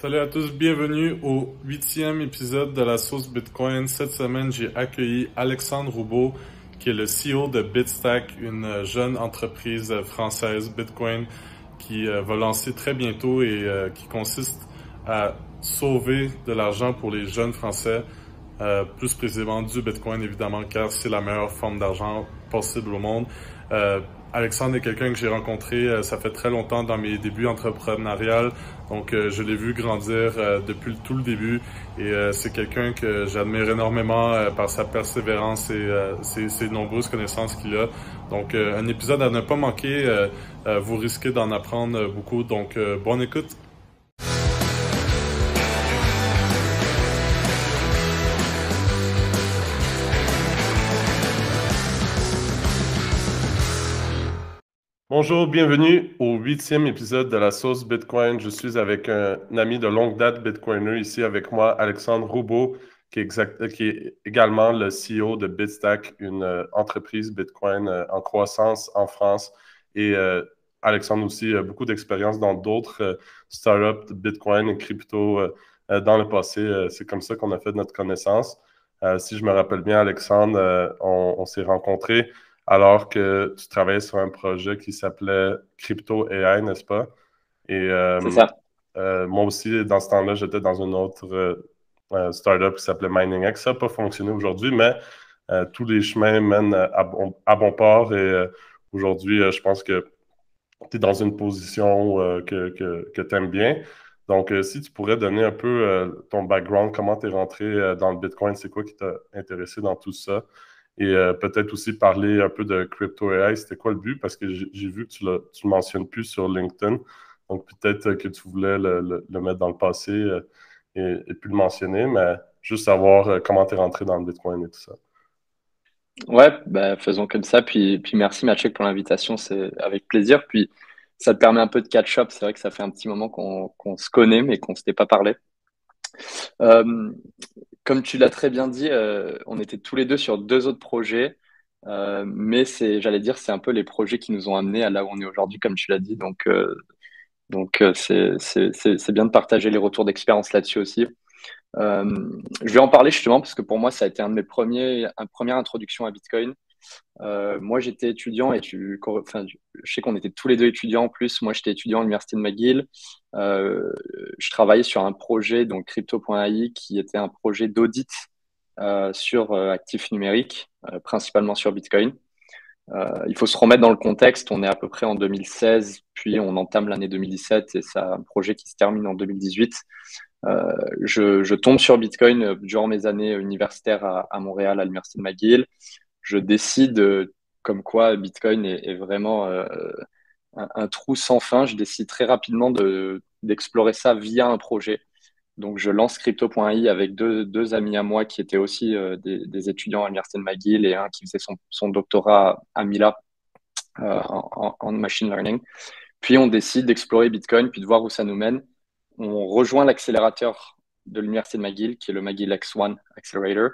Salut à tous, bienvenue au huitième épisode de la sauce Bitcoin. Cette semaine, j'ai accueilli Alexandre Roubaud, qui est le CEO de Bitstack, une jeune entreprise française Bitcoin qui euh, va lancer très bientôt et euh, qui consiste à sauver de l'argent pour les jeunes Français, euh, plus précisément du Bitcoin évidemment, car c'est la meilleure forme d'argent possible au monde. Alexandre est quelqu'un que j'ai rencontré, ça fait très longtemps dans mes débuts entrepreneuriales. Donc, euh, je l'ai vu grandir euh, depuis tout le début et c'est quelqu'un que j'admire énormément par sa persévérance et ses, ses, nombreuses connaissances qu'il a. Donc, un épisode à ne pas manquer. vous risquez d'en apprendre beaucoup. Donc, bonne écoute. Bonjour, bienvenue au huitième épisode de la sauce Bitcoin. Je suis avec un, ami de longue date Bitcoiner ici avec moi, Alexandre Roubaud, qui est, également le CEO de Bitstack, une euh, entreprise Bitcoin euh, en croissance en France. Et euh, Alexandre aussi a beaucoup d'expérience dans d'autres startups Bitcoin et crypto dans le passé. C'est comme ça qu'on a fait notre connaissance. si je me rappelle bien, Alexandre, on s'est rencontrés alors que tu travaillais sur un projet qui s'appelait Crypto AI, n'est-ce pas? Et euh, c'est ça. Euh, moi aussi, dans ce temps-là, j'étais dans une autre euh, startup qui s'appelait MiningX. Ça n'a pas fonctionné aujourd'hui, mais tous les chemins mènent à bon, port. Et aujourd'hui, je pense que tu es dans une position que, que, tu aimes bien. Donc, si tu pourrais donner un peu ton background, comment tu es rentré dans le Bitcoin, c'est quoi qui t'a intéressé dans tout ça? Et euh, peut-être aussi parler un peu de Crypto AI. C'était quoi le but? Parce que j'ai vu que tu ne le mentionnes plus sur LinkedIn. Donc peut-être que tu voulais le, mettre dans le passé euh, et, et, puis le mentionner, mais juste savoir euh, comment tu es rentré dans le Bitcoin et tout ça. Ouais, bah, faisons comme ça. Puis, puis merci Mathieu pour l'invitation, c'est avec plaisir. Puis ça te permet un peu de catch-up. C'est vrai que ça fait un petit moment qu'on se connaît, mais qu'on ne s'était pas parlé. Comme tu l'as très bien dit, euh, on était tous les deux sur deux autres projets, euh, mais c'est, j'allais dire, c'est un peu les projets qui nous ont amenés à là où on est aujourd'hui, comme tu l'as dit. Donc, donc c'est, c'est, bien de partager les retours d'expérience là-dessus aussi. je vais en parler justement parce que pour moi, ça a été un de mes premiers, une première introduction à Bitcoin. Euh, moi, j'étais étudiant et tu, enfin, je sais qu'on était tous les deux étudiants en plus. Moi, j'étais étudiant à l'université de McGill. Euh, je travaillais sur un projet, donc Crypto.ai, qui était un projet d'audit euh, sur actifs numériques, principalement sur Bitcoin. il faut se remettre dans le contexte. On est à peu près en 2016, puis on entame l'année 2017 et c'est un projet qui se termine en 2018. Je, tombe sur Bitcoin durant mes années universitaires à Montréal, à l'université de McGill je décide euh, comme quoi Bitcoin est, vraiment euh, un, trou sans fin. Je décide très rapidement d'explorer ça via un projet. Donc, je lance crypto.ai avec deux, amis à moi qui étaient aussi euh, des, étudiants à l'Université de McGill et un qui faisait son, doctorat à Mila en, machine learning. Puis, on décide d'explorer Bitcoin puis de voir où ça nous mène. On rejoint l'accélérateur de l'Université de McGill, qui est le McGill X1 Accelerator.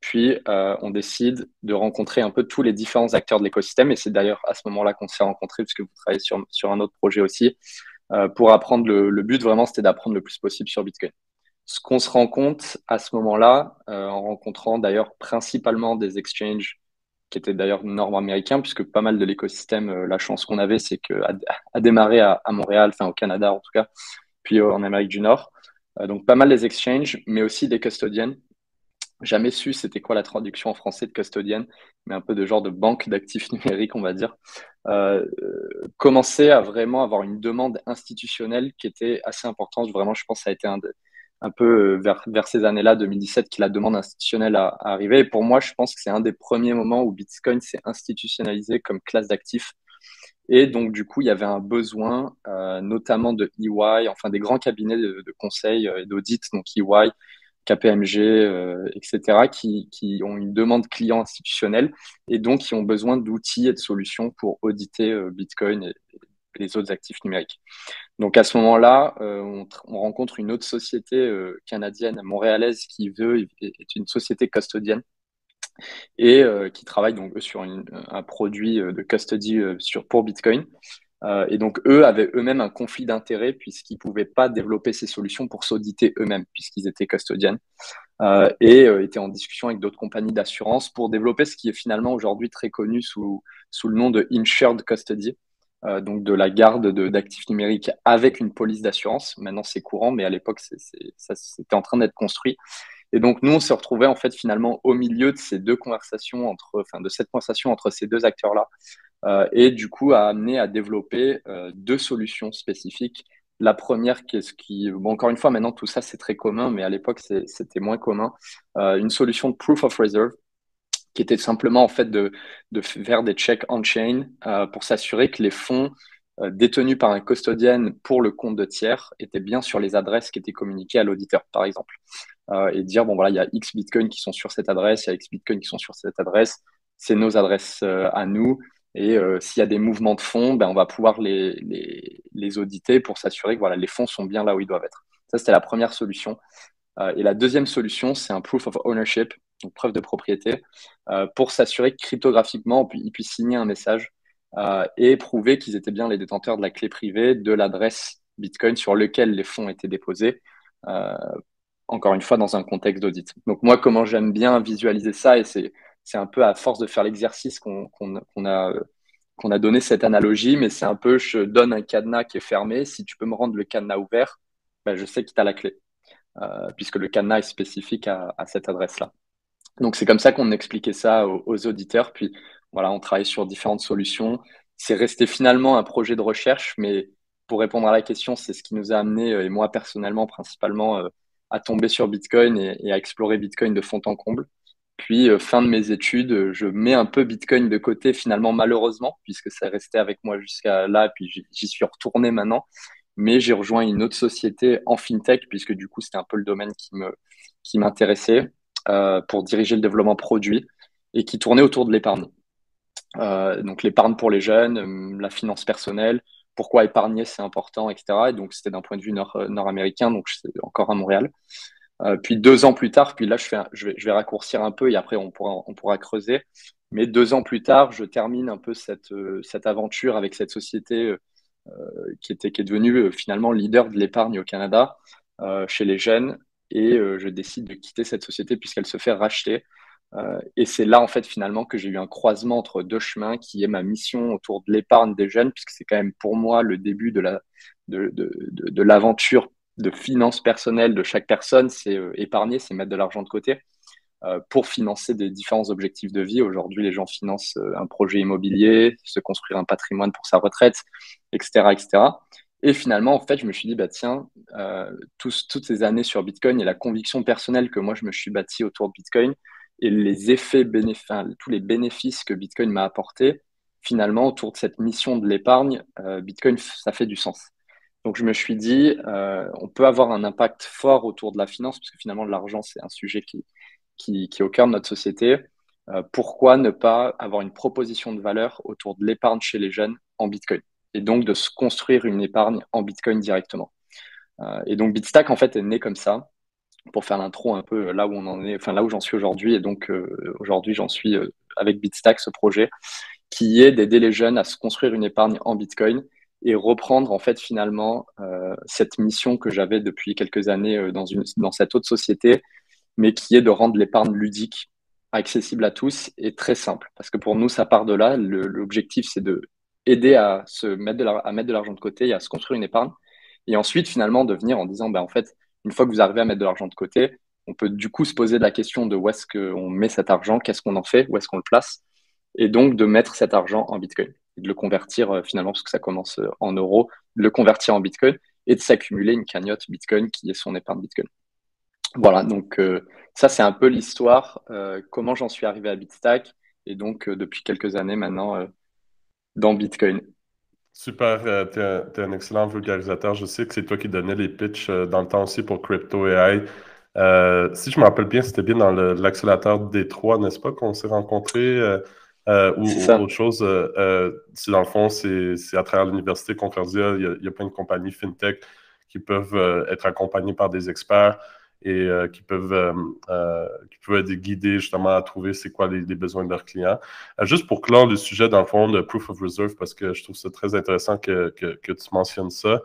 Puis, euh, on décide de rencontrer un peu tous les différents acteurs de l'écosystème. Et c'est d'ailleurs à ce moment-là qu'on s'est rencontrés, puisque vous travaillez sur, sur un autre projet aussi, euh, pour apprendre. Le, but, vraiment, c'était d'apprendre le plus possible sur Bitcoin. Ce qu'on se rend compte à ce moment-là, euh, en rencontrant d'ailleurs principalement des exchanges qui étaient d'ailleurs nord-américains, puisque pas mal de l'écosystème, la chance qu'on avait, c'est qu'à démarrer à, à, Montréal, enfin au Canada en tout cas, puis en Amérique du Nord. donc pas mal des exchanges, mais aussi des custodiennes jamais su c'était quoi la traduction en français de custodienne, mais un peu de genre de banque d'actifs numériques, on va dire, euh, commencer à vraiment avoir une demande institutionnelle qui était assez importante. Vraiment, je pense que ça a été un, peu euh, vers, ces années-là, 2017, que la demande institutionnelle a, arrivé. Et pour moi, je pense que c'est un des premiers moments où Bitcoin s'est institutionnalisé comme classe d'actifs. Et donc, du coup, il y avait un besoin, euh, notamment de EY, enfin des grands cabinets de, de conseil et d'audit, donc EY, KPMG, euh, etc., qui, qui, ont une demande client institutionnelle et donc qui ont besoin d'outils et de solutions pour auditer euh, Bitcoin et, les autres actifs numériques. Donc à ce moment-là, euh, on, on, rencontre une autre société canadienne, montréalaise, qui veut est une société custodienne et qui travaille donc sur un produit de custody sur, pour Bitcoin. Et donc, eux avaient eux-mêmes un conflit d'intérêts puisqu'ils ne pouvaient pas développer ces solutions pour s'auditer eux-mêmes, puisqu'ils étaient custodiennes, et étaient en discussion avec d'autres compagnies d'assurance pour développer ce qui est finalement aujourd'hui très connu sous, sous le nom de Insured Custody, donc de la garde d'actifs numériques avec une police d'assurance. Maintenant, c'est courant, mais à l'époque, c'était en train d'être construit. Et donc, nous, on se retrouvait en fait finalement au milieu de ces deux conversations, enfin, de cette conversation entre ces deux acteurs-là, euh, et du coup, a amené à développer euh, deux solutions spécifiques. La première, qui est ce qui, bon, encore une fois, maintenant tout ça c'est très commun, mais à l'époque c'était moins commun. Euh, une solution de proof of reserve, qui était simplement en fait de, faire des checks on-chain pour s'assurer que les fonds détenus par un custodian pour le compte de tiers étaient bien sur les adresses qui étaient communiquées à l'auditeur, par exemple. Et dire, bon voilà, il y a X bitcoins qui sont sur cette adresse, il y a X bitcoins qui sont sur cette adresse, c'est nos adresses à nous. Et euh, s'il y a des mouvements de fonds, ben, on va pouvoir les, les, les auditer pour s'assurer que voilà, les fonds sont bien là où ils doivent être. Ça, c'était la première solution. et la deuxième solution, c'est un proof of ownership, donc preuve de propriété, pour s'assurer que cryptographiquement, ils puissent signer un message et prouver qu'ils étaient bien les détenteurs de la clé privée de l'adresse Bitcoin sur lequel les fonds étaient déposés encore une fois, dans un contexte d'audit. Donc moi, comment j'aime bien visualiser ça, et c'est, c'est un peu à force de faire l'exercice qu'on, a, qu'on a donné cette analogie, mais c'est un peu, je donne un cadenas qui est fermé, si tu peux me rendre le cadenas ouvert, ben, je sais que tu as la clé, euh, puisque le cadenas est spécifique à, cette adresse-là. Donc c'est comme ça qu'on expliquait ça aux, auditeurs, puis voilà, on travaille sur différentes solutions. C'est resté finalement un projet de recherche, mais pour répondre à la question, c'est ce qui nous a amené, euh, et moi personnellement principalement, euh, à tomber sur Bitcoin et, à explorer Bitcoin de fond en comble. Puis, euh, fin de mes études, je mets un peu Bitcoin de côté, finalement, malheureusement, puisque ça restait avec moi jusqu'à là, puis j'y suis retourné maintenant. Mais j'ai rejoint une autre société en fintech, puisque du coup, c'était un peu le domaine qui m'intéressait euh, pour diriger le développement produit et qui tournait autour de l'épargne. Euh, donc, l'épargne pour les jeunes, la finance personnelle, pourquoi épargner, c'est important, etc. Et donc, c'était d'un point de vue nord, euh, nord-américain, donc c'est encore à Montréal. Euh, puis deux ans plus tard, puis là, je, vais, raccourcir un peu et après, on pourra, creuser. Mais deux ans plus tard, je termine un peu cette, euh, aventure avec cette société euh, qui, est devenue finalement leader de l'épargne au Canada chez les jeunes. Et je décide de quitter cette société puisqu'elle se fait racheter. Et c'est là, en fait, finalement, que j'ai eu un croisement entre deux chemins qui est ma mission autour de l'épargne des jeunes, puisque c'est quand même pour moi le début de la de, de, l'aventure de finances personnelles de chaque personne. C'est euh, épargner, c'est mettre de l'argent de côté euh, pour financer des différents objectifs de vie. Aujourd'hui, les gens financent un projet immobilier, se construire un patrimoine pour sa retraite, etc., etc. Et finalement, en fait, je me suis dit, bah, tiens, euh, toutes ces années sur Bitcoin et la conviction personnelle que moi, je me suis bâti autour de Bitcoin, et les effets tous les bénéfices que Bitcoin m'a apporté, finalement, autour de cette mission de l'épargne, euh, Bitcoin, ça fait du sens. Donc, je me suis dit, euh, on peut avoir un impact fort autour de la finance, parce que finalement, l'argent, c'est un sujet qui, est au cœur de notre société. Euh, pourquoi ne pas avoir une proposition de valeur autour de l'épargne chez les jeunes en Bitcoin? Et donc, de se construire une épargne en Bitcoin directement. et donc, Bitstack, en fait, est né comme ça pour faire l'intro un peu là où on en est, enfin là où j'en suis aujourd'hui. Et donc euh, aujourd'hui, j'en suis euh, avec Bitstack, ce projet qui est d'aider les jeunes à se construire une épargne en Bitcoin et reprendre en fait finalement euh, cette mission que j'avais depuis quelques années dans, une, dans cette autre société, mais qui est de rendre l'épargne ludique, accessible à tous et très simple. Parce que pour nous, ça part de là. L'objectif, c'est de aider à se mettre de l'argent de côté et à se construire une épargne. Et ensuite, finalement, de venir en disant, ben, en fait, une fois que vous arrivez à mettre de l'argent de côté, on peut du coup se poser la question de où est-ce qu'on met cet argent, qu'est-ce qu'on en fait, où est-ce qu'on le place, et donc de mettre cet argent en Bitcoin, de le convertir euh, finalement, parce que ça commence euh, en euros, de le convertir en Bitcoin et de s'accumuler une cagnotte Bitcoin qui est son épargne Bitcoin. Voilà, donc euh, ça c'est un peu l'histoire, comment j'en suis arrivé à Bitstack, et donc depuis quelques années maintenant dans Bitcoin. Super, tu es, un excellent vulgarisateur. Je sais que c'est toi qui donnais les pitchs dans le temps aussi pour Crypto AI. Si je me rappelle bien, c'était bien dans l'accélérateur D3, n'est-ce pas, qu'on s'est rencontrés ou, autre chose. si dans le fond, c'est à travers l'université Concordia, il y, a, plein de compagnies fintech qui peuvent être accompagnées par des experts. et qui peuvent qui peuvent être guidés justement à trouver c'est quoi les, besoins de leurs clients. juste pour clore le sujet dans le fond de Proof of Reserve, parce que je trouve ça très intéressant que, que, que tu mentionnes ça,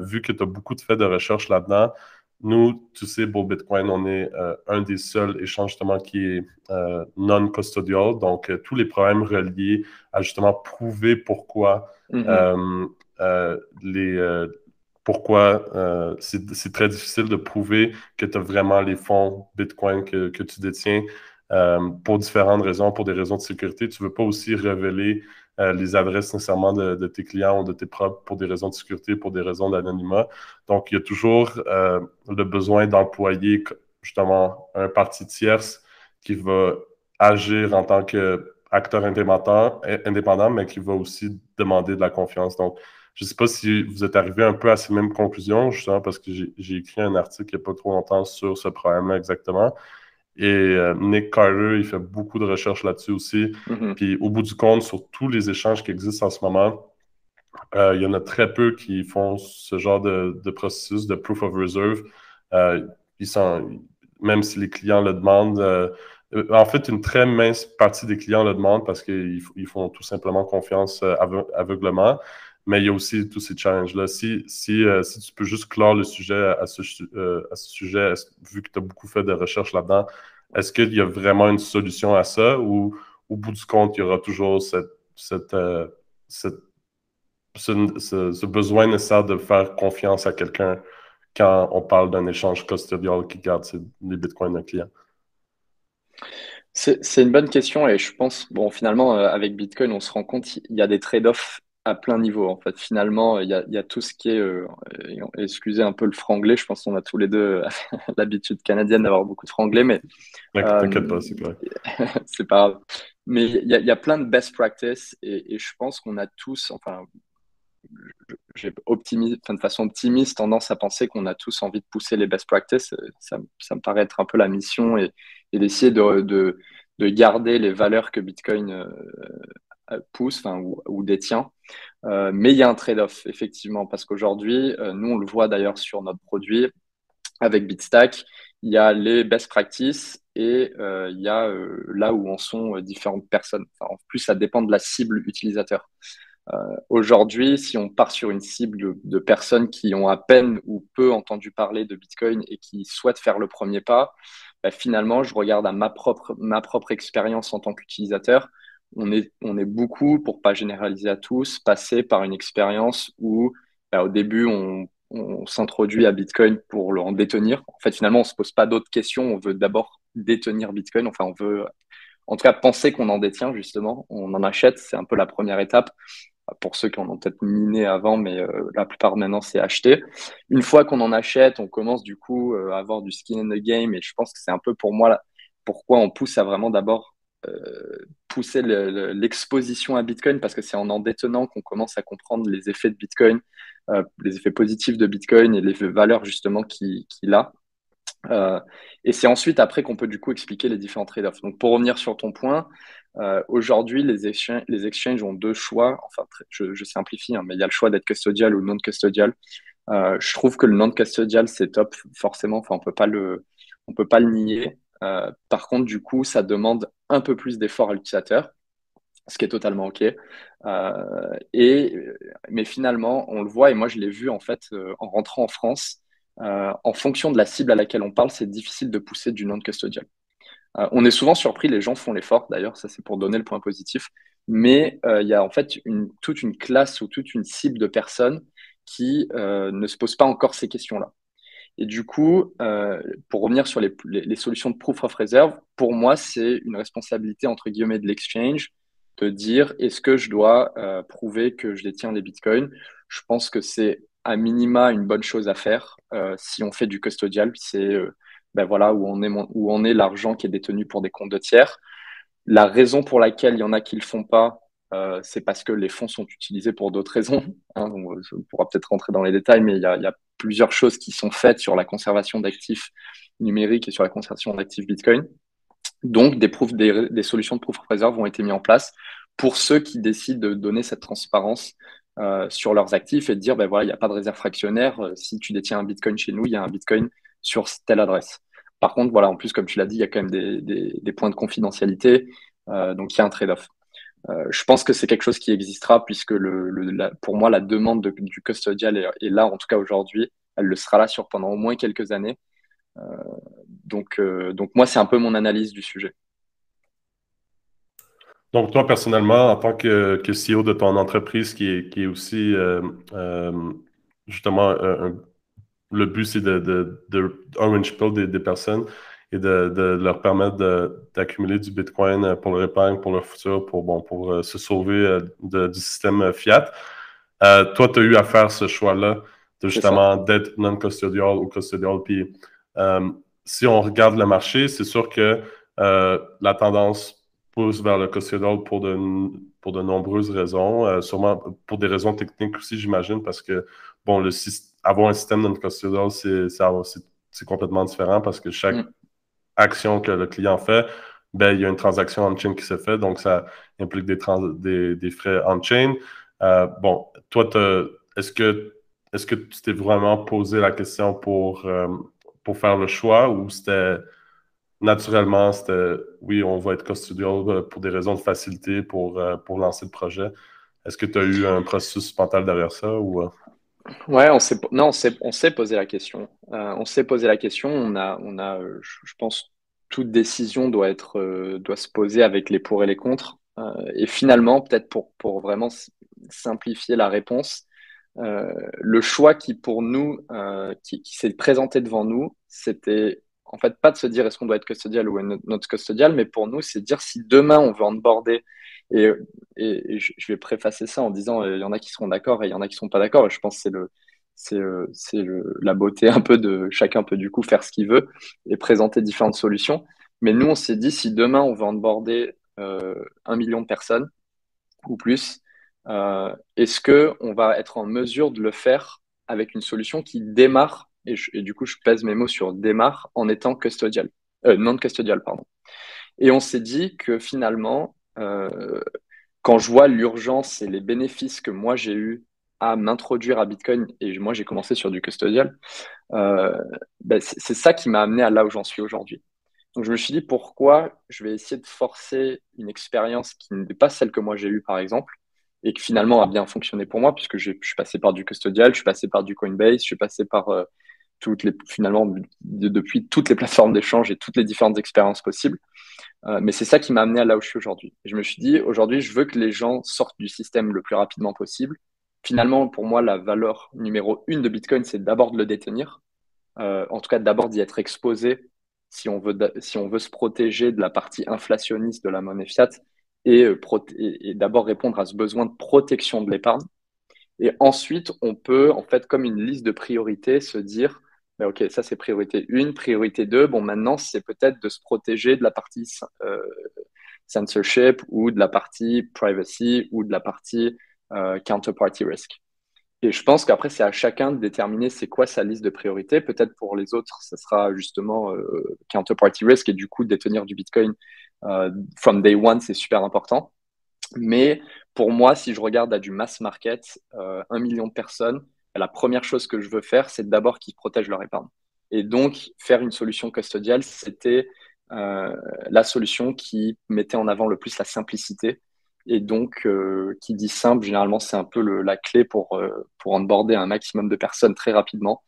vu que tu as beaucoup de faits de recherche là-dedans. Nous, tu sais, pour Bitcoin, on est euh, un des seuls échanges justement qui est euh, non-custodial. Donc, euh, tous les problèmes reliés à justement prouver pourquoi mm-hmm. les pourquoi c'est très difficile de prouver que tu as vraiment les fonds Bitcoin que, que tu détiens pour différentes raisons, pour des raisons de sécurité. Tu ne veux pas aussi révéler euh, les adresses nécessairement de, tes clients ou de tes propres pour des raisons de sécurité, pour des raisons d'anonymat. Donc, il y a toujours euh, le besoin d'employer justement un parti tierce qui va agir en tant qu'acteur indépendant, indépendant, mais qui va aussi demander de la confiance. Donc, je ne sais pas si vous êtes arrivé un peu à ces mêmes conclusions, justement parce que j'ai écrit un article il n'y a pas trop longtemps sur ce problème-là exactement. Et euh, Nick Carter, il fait beaucoup de recherches là-dessus aussi. Mm-hmm. Puis au bout du compte, sur tous les échanges qui existent en ce moment, euh, il y en a très peu qui font ce genre de, processus de proof of reserve. Euh, ils sont, même si les clients le demandent, en fait, une très mince partie des clients le demandent parce qu'ils font tout simplement confiance aveuglement. Mais il y a aussi tous ces challenges-là. Si, si, si, tu peux juste clore le sujet à ce, à ce sujet, vu que tu as beaucoup fait de recherches là-dedans, est-ce qu'il y a vraiment une solution à ça ou au bout du compte, il y aura toujours cette, cette, euh, ce, besoin nécessaire de faire confiance à quelqu'un quand on parle d'un échange custodial qui garde les bitcoins d'un client? C'est une bonne question et je pense, bon, finalement, euh, avec Bitcoin, on se rend compte qu'il y a des trade-offs à plein niveau. En fait, finalement, il y a, y a tout ce qui est, euh, excusez un peu le franglais, je pense qu'on a tous les deux l'habitude canadienne d'avoir beaucoup de franglais, mais. T'inquiète pas, c'est pas c'est pas grave. Mais il y, a, y a plein de best practices et, et je pense qu'on a tous, enfin, j'ai de façon optimiste tendance à penser qu'on a tous envie de pousser les best practices. Ça, ça me paraît être un peu la mission et, et d'essayer de, de, de, garder les valeurs que Bitcoin euh, euh, pousse ou, détient. Euh, mais il y a un trade-off, effectivement, parce qu'aujourd'hui, euh, nous, on le voit d'ailleurs sur notre produit avec Bitstack, il y a les best practices et il y a là où en sont différentes personnes. en plus, ça dépend de la cible utilisateur. Aujourd'hui, si on part sur une cible de, personnes qui ont à peine ou peu entendu parler de Bitcoin et qui souhaitent faire le premier pas, bah, finalement, je regarde à ma propre expérience en tant qu'utilisateur on est, beaucoup, pour pas généraliser à tous, passé par une expérience où bah, au début on, s'introduit à Bitcoin pour le en détenir. En fait, finalement, on se pose pas d'autres questions. On veut d'abord détenir Bitcoin. Enfin, on veut, en tout cas, penser qu'on en détient justement. On en achète. C'est un peu la première étape. Pour ceux qui en ont peut-être miné avant, mais euh, la plupart maintenant c'est acheter. Une fois qu'on en achète, on commence du coup euh, à avoir du skin in the game. Et je pense que c'est un peu pour moi là, pourquoi on pousse à vraiment d'abord euh, pousser l'exposition à Bitcoin parce que c'est en en détenant qu'on commence à comprendre les effets de Bitcoin, euh, les effets positifs de Bitcoin et les valeurs justement qu'il a. Euh, et c'est ensuite après qu'on peut du coup expliquer les différents trade-offs. Donc pour revenir sur ton point, aujourd'hui les, exchanges, les exchanges ont deux choix. Enfin, je, simplifie, hein, mais il y a le choix d'être custodial ou non custodial. je trouve que le non custodial c'est top forcément. Enfin, on peut peut pas le nier. Euh, par contre, du coup, ça demande un peu plus d'effort à l'utilisateur, ce qui est totalement OK. Euh, et, mais finalement, on le voit, et moi je l'ai vu en fait euh, en rentrant en France, en fonction de la cible à laquelle on parle, c'est difficile de pousser du non-custodial. on est souvent surpris, les gens font l'effort d'ailleurs, ça c'est pour donner le point positif, mais il y a en fait toute une classe ou toute une cible de personnes qui ne se posent pas encore ces questions-là. Et du coup, euh, pour revenir sur les, les, solutions de proof of reserve, pour moi, c'est une responsabilité entre guillemets de l'exchange de dire est-ce que je dois euh, prouver que je détiens les bitcoins? Je pense que c'est à minima une bonne chose à faire euh, si on fait du custodial. C'est ben voilà où on est où on est l'argent qui est détenu pour des comptes de tiers. La raison pour laquelle il y en a qui le font pas, c'est parce que les fonds sont utilisés pour d'autres raisons. Hein, on, pourra peut-être rentrer dans les détails, mais il y a, plusieurs choses qui sont faites sur la conservation d'actifs numériques et sur la conservation d'actifs Bitcoin. Donc, des, des, solutions de proof of reserve ont été mises en place pour ceux qui décident de donner cette transparence euh, sur leurs actifs et de dire, ben voilà, il n'y a pas de réserve fractionnaire. Euh, si tu détiens un Bitcoin chez nous, il y a un Bitcoin sur telle adresse. Par contre, voilà, en plus, comme tu l'as dit, il y a quand même des, points de confidentialité, donc il y a un trade-off. Je pense que c'est quelque chose qui existera puisque pour moi, la demande du custodial est, là, en tout cas aujourd'hui, elle le sera là sur pendant au moins quelques années. donc, donc moi, c'est un peu mon analyse du sujet. Donc, toi, personnellement, en tant que, CEO de ton entreprise, qui est, qui est aussi euh, euh, justement le but, c'est de, de, de, orange pill des, personnes et de, de leur permettre d'accumuler du Bitcoin pour leur épargne, pour leur futur, pour, bon, pour euh, se sauver du système fiat. toi, tu as eu à faire ce choix-là de justement d'être non-custodial ou custodial. Puis, si on regarde le marché, c'est sûr que la tendance pousse vers le custodial pour de, pour de nombreuses raisons, euh, sûrement pour des raisons techniques aussi, j'imagine, parce que, bon, le, avoir un système non custodial, c'est complètement différent parce que chaque mm. Action que le client fait, ben, il y a une transaction on-chain qui se fait, donc ça implique des, frais on-chain. Euh, bon, toi, est-ce que, est que tu t'es vraiment posé la question pour, euh, pour faire le choix ou c'était naturellement, c'était oui, on va être custodial euh, pour des raisons de facilité pour, pour lancer le projet? Est-ce que tu as eu un processus mental derrière ça ou? Ouais, on s'est non, on s'est posé la question. on s'est posé la question. On a, on a, je pense, toute décision doit être, doit se poser avec les pour et les contre. et finalement, peut-être pour, pour vraiment simplifier la réponse, le choix qui pour nous, qui, s'est présenté devant nous, c'était en fait, pas de se dire est-ce qu'on doit être custodial ou notre custodial, mais pour nous, c'est dire si demain on veut onboarder, et, je vais préfacer ça en disant euh, il y en a qui seront d'accord et il y en a qui ne seront pas d'accord, je pense que le, euh, c'est la beauté un peu de chacun peut du coup faire ce qu'il veut et présenter différentes solutions. Mais nous, on s'est dit si demain on veut onboarder euh, un million de personnes ou plus, euh, est-ce qu'on va être en mesure de le faire avec une solution qui démarre? Et, du coup, je pèse mes mots sur démarre en étant custodial, non custodial, pardon. Et on s'est dit que finalement, quand je vois l'urgence et les bénéfices que moi j'ai eu à m'introduire à Bitcoin, et moi j'ai commencé sur du custodial, euh, ben, c'est ça qui m'a amené à là où j'en suis aujourd'hui. Donc je me suis dit pourquoi je vais essayer de forcer une expérience qui n'est pas celle que moi j'ai eue par exemple, et qui finalement a bien fonctionné pour moi puisque je suis passé par du custodial, je suis passé par du Coinbase, je suis passé par toutes les, finalement, depuis toutes les plateformes d'échange et toutes les différentes expériences possibles. Euh, mais c'est ça qui m'a amené à là où je suis aujourd'hui. Je me suis dit, aujourd'hui, je veux que les gens sortent du système le plus rapidement possible. Finalement, pour moi, la valeur numéro une de Bitcoin, c'est d'abord de le détenir. Euh, en tout cas, d'abord d'y être exposé si on, veut, si on veut se protéger de la partie inflationniste de la monnaie fiat et, euh, et d'abord répondre à ce besoin de protection de l'épargne. Et ensuite, on peut, en fait, comme une liste de priorités, se dire, OK, ça c'est priorité 1. Priorité 2, bon, maintenant, c'est peut-être de se protéger de la partie euh, censorship ou de la partie privacy ou de la partie euh, counterparty risk. Et je pense qu'après, c'est à chacun de déterminer c'est quoi sa liste de priorités. Peut-être pour les autres, ça sera justement euh, counterparty risk et du coup, détenir du Bitcoin from day one, c'est super important. Mais pour moi, si je regarde à du mass market, un million de personnes, la première chose que je veux faire, c'est d'abord qu'ils protègent leur épargne. Et donc, faire une solution custodiale, c'était euh, la solution qui mettait en avant le plus la simplicité. Et donc, euh, qui dit simple, généralement, c'est un peu la clé pour, euh, pour un maximum de personnes très rapidement.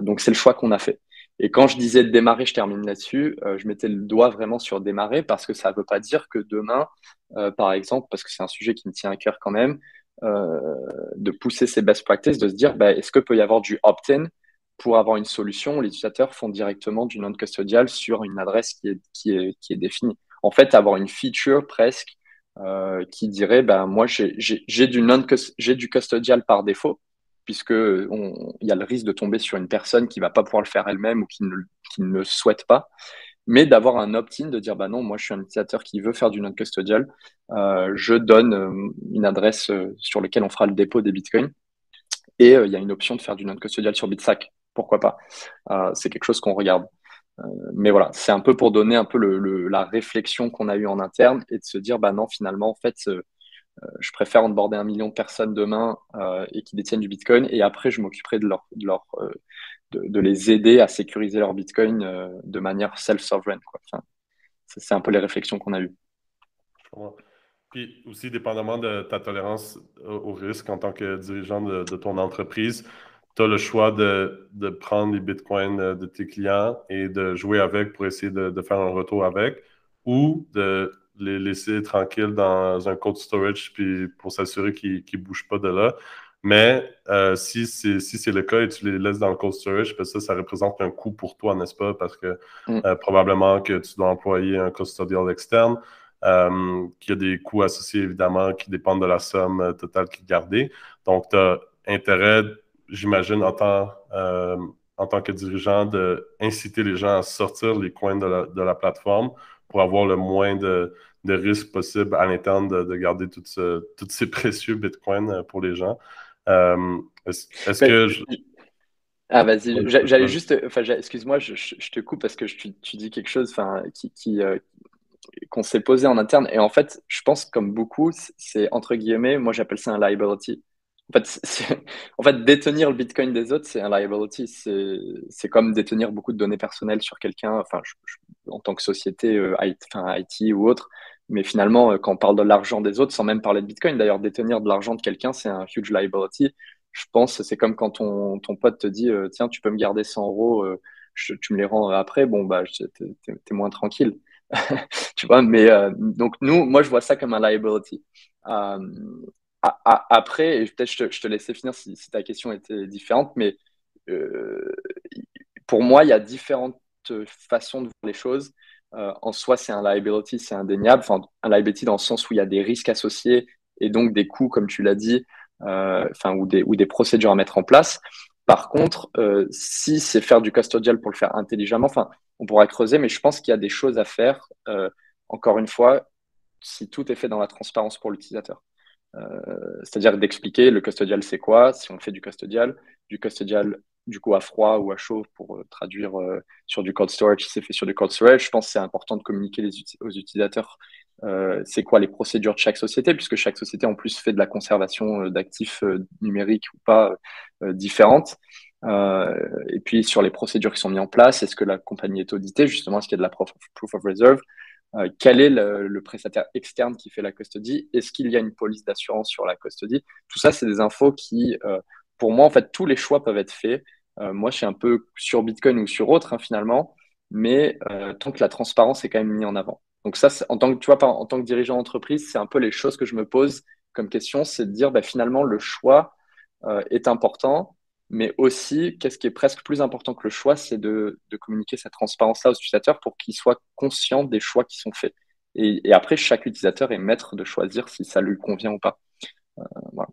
donc, c'est le choix qu'on a fait. Et quand je disais démarrer, je termine là-dessus, je mettais le doigt vraiment sur démarrer parce que ça ne veut pas dire que demain, par exemple, parce que c'est un sujet qui me tient à cœur quand même, euh, de pousser ces best practices, de se dire bah, est-ce que peut y avoir du opt-in pour avoir une solution où les utilisateurs font directement du non-custodial sur une adresse qui est, qui est, définie? En fait, avoir une feature presque euh, qui dirait ben moi j'ai du du custodial par défaut puisque il y a le risque de tomber sur une personne qui va pas pouvoir le faire elle-même ou ne, qui ne le souhaite pas mais d'avoir un opt-in, de dire bah non, moi je suis un utilisateur qui veut faire du non-custodial, euh, je donne euh, une adresse euh, sur laquelle on fera le dépôt des bitcoins, et il y a une option de faire du non-custodial sur Bitsack, pourquoi pas? C'est quelque chose qu'on regarde. mais voilà, c'est un peu pour donner un peu la réflexion qu'on a eue en interne et de se dire bah non, finalement, en fait, je préfère onboarder un million de personnes demain et qui détiennent du Bitcoin et après je m'occuperai de leur, de, de, les aider à sécuriser leur Bitcoin de manière self-sovereign. C'est un peu les réflexions qu'on a eues. Puis aussi, dépendamment de ta tolérance au risque en tant que dirigeant de, ton entreprise, tu as le choix de, prendre les bitcoins de tes clients et de jouer avec pour essayer de, faire un retour avec ou de les laisser tranquilles dans un cold storage puis pour s'assurer qu'ils ne bougent pas de là. Mais euh, si c'est le cas et tu les laisses dans le cold storage, ben ça, ça représente un coût pour toi, n'est-ce pas? Parce que mm. euh, probablement que tu dois employer un custodial externe, euh, qu'il y a des coûts associés évidemment qui dépendent de la somme totale qui est gardée. Donc, tu as intérêt, j'imagine, en tant, en tant que dirigeant, d'inciter les gens à sortir les coins de la, de la plateforme pour avoir le moins de, de risques possible à l'interne de, garder tous ces précieux bitcoins pour les gens. Euh, est-ce ben, que. Ah, vas-y, j'allais juste. Enfin, excuse-moi, je, te coupe parce que tu, dis quelque chose qui, qui euh, qu'on s'est posé en interne. Et en fait, je pense, comme beaucoup, c'est entre guillemets, moi j'appelle ça un liability. En fait, en fait, détenir le Bitcoin des autres, c'est un liability. C'est comme détenir beaucoup de données personnelles sur quelqu'un, enfin, en tant que société, euh, IT, enfin, IT ou autre. Mais finalement, euh, quand on parle de l'argent des autres, sans même parler de Bitcoin, d'ailleurs, détenir de l'argent de quelqu'un, c'est un huge liability. Je pense, c'est comme quand ton, pote te dit, euh, tiens, tu peux me garder 100 euros, tu me les rends après, bon, bah, t'es es moins tranquille. tu vois, mais donc nous, moi, je vois ça comme un liability. Après, et peut-être je, te laissais finir si, ta question était différente, mais pour moi, il y a différentes façons de voir les choses. Euh, en soi, c'est un liability, c'est indéniable. Enfin, un liability dans le sens où il y a des risques associés et donc des coûts, comme tu l'as dit, euh, ou, des, procédures à mettre en place. Par contre, euh, si c'est faire du custodial pour le faire intelligemment, enfin, on pourra creuser, mais je pense qu'il y a des choses à faire. encore une fois, si tout est fait dans la transparence pour l'utilisateur. C'est-à-dire d'expliquer le custodial c'est quoi, si on fait du custodial, du custodial du coup à froid ou à chaud pour euh, traduire euh, sur du cold storage si c'est fait sur du cold storage. Je pense que c'est important de communiquer aux utilisateurs euh, c'est quoi les procédures de chaque société, puisque chaque société en plus fait de la conservation d'actifs numériques ou pas différentes. et puis sur les procédures qui sont mises en place, est-ce que la compagnie est auditée justement, est-ce qu'il y a de la proof of, reserve? Quel est le, prestataire externe qui fait la custody Est-ce qu'il y a une police d'assurance sur la custody Tout ça, c'est des infos qui, pour moi, en fait, tous les choix peuvent être faits. Euh, moi, je suis un peu sur Bitcoin ou sur autre, hein, finalement, mais euh, tant que la transparence est quand même mise en avant. Donc ça, en tant que tu vois, en tant que dirigeant d'entreprise, c'est un peu les choses que je me pose comme question, c'est de dire bah, finalement le choix euh, est important, mais aussi qu'est-ce qui est presque plus important que le choix, c'est de, communiquer cette transparence-là aux utilisateurs pour qu'ils soient conscients des choix qui sont faits. Et, et, après, chaque utilisateur est maître de choisir si ça lui convient ou pas. voilà.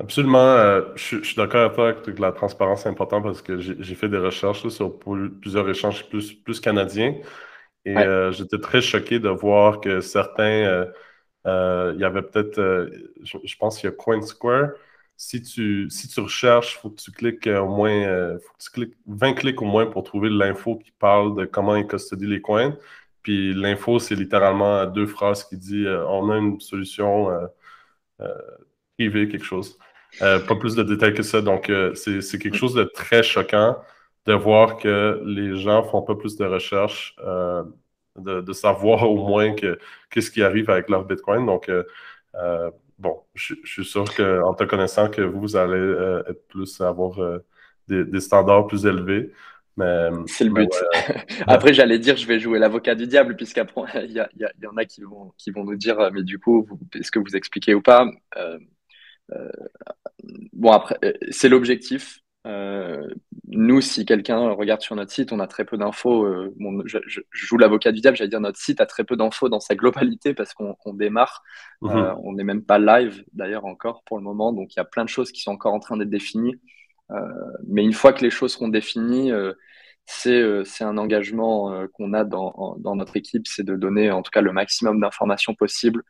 Absolument. Euh, je, suis d'accord avec toi que la transparence est importante parce que j'ai fait des recherches sur plusieurs échanges plus, plus canadiens et euh, j'étais très choqué de voir que certains, euh, il y avait peut-être, je, pense qu'il y a CoinSquare. Si tu, si tu recherches, il faut que tu cliques au moins, faut que tu cliques 20 clics au moins pour trouver l'info qui parle de comment ils custodient les coins. Puis l'info, c'est littéralement deux phrases qui dit on a une solution privée, quelque chose. Euh, pas plus de détails que ça. Donc, euh, c'est quelque chose de très choquant de voir que les gens font pas plus de recherches, euh, de, savoir au moins qu'est-ce qui arrive avec leur Bitcoin. Donc, bon, je, suis sûr qu'en te connaissant que vous, allez être plus avoir des, standards plus élevés. C'est le but. Après, j'allais dire, je vais jouer l'avocat du diable, puisqu'après, il y, y, en a qui vont, qui vont nous dire, mais du coup, est-ce que vous expliquez ou pas? Euh, bon, après, euh, c'est l'objectif. Euh, nous, si quelqu'un regarde sur notre site, on a très peu d'infos. bon, je, joue l'avocat du diable, j'allais dire notre site a très peu d'infos dans sa globalité parce qu'on démarre. Mhm. on n'est même pas live d'ailleurs encore pour le moment, donc il y a plein de choses qui sont encore en train d'être définies. mais une fois que les choses seront définies, c'est un engagement qu'on a dans, dans, notre équipe, c'est de donner en tout cas le maximum d'informations possibles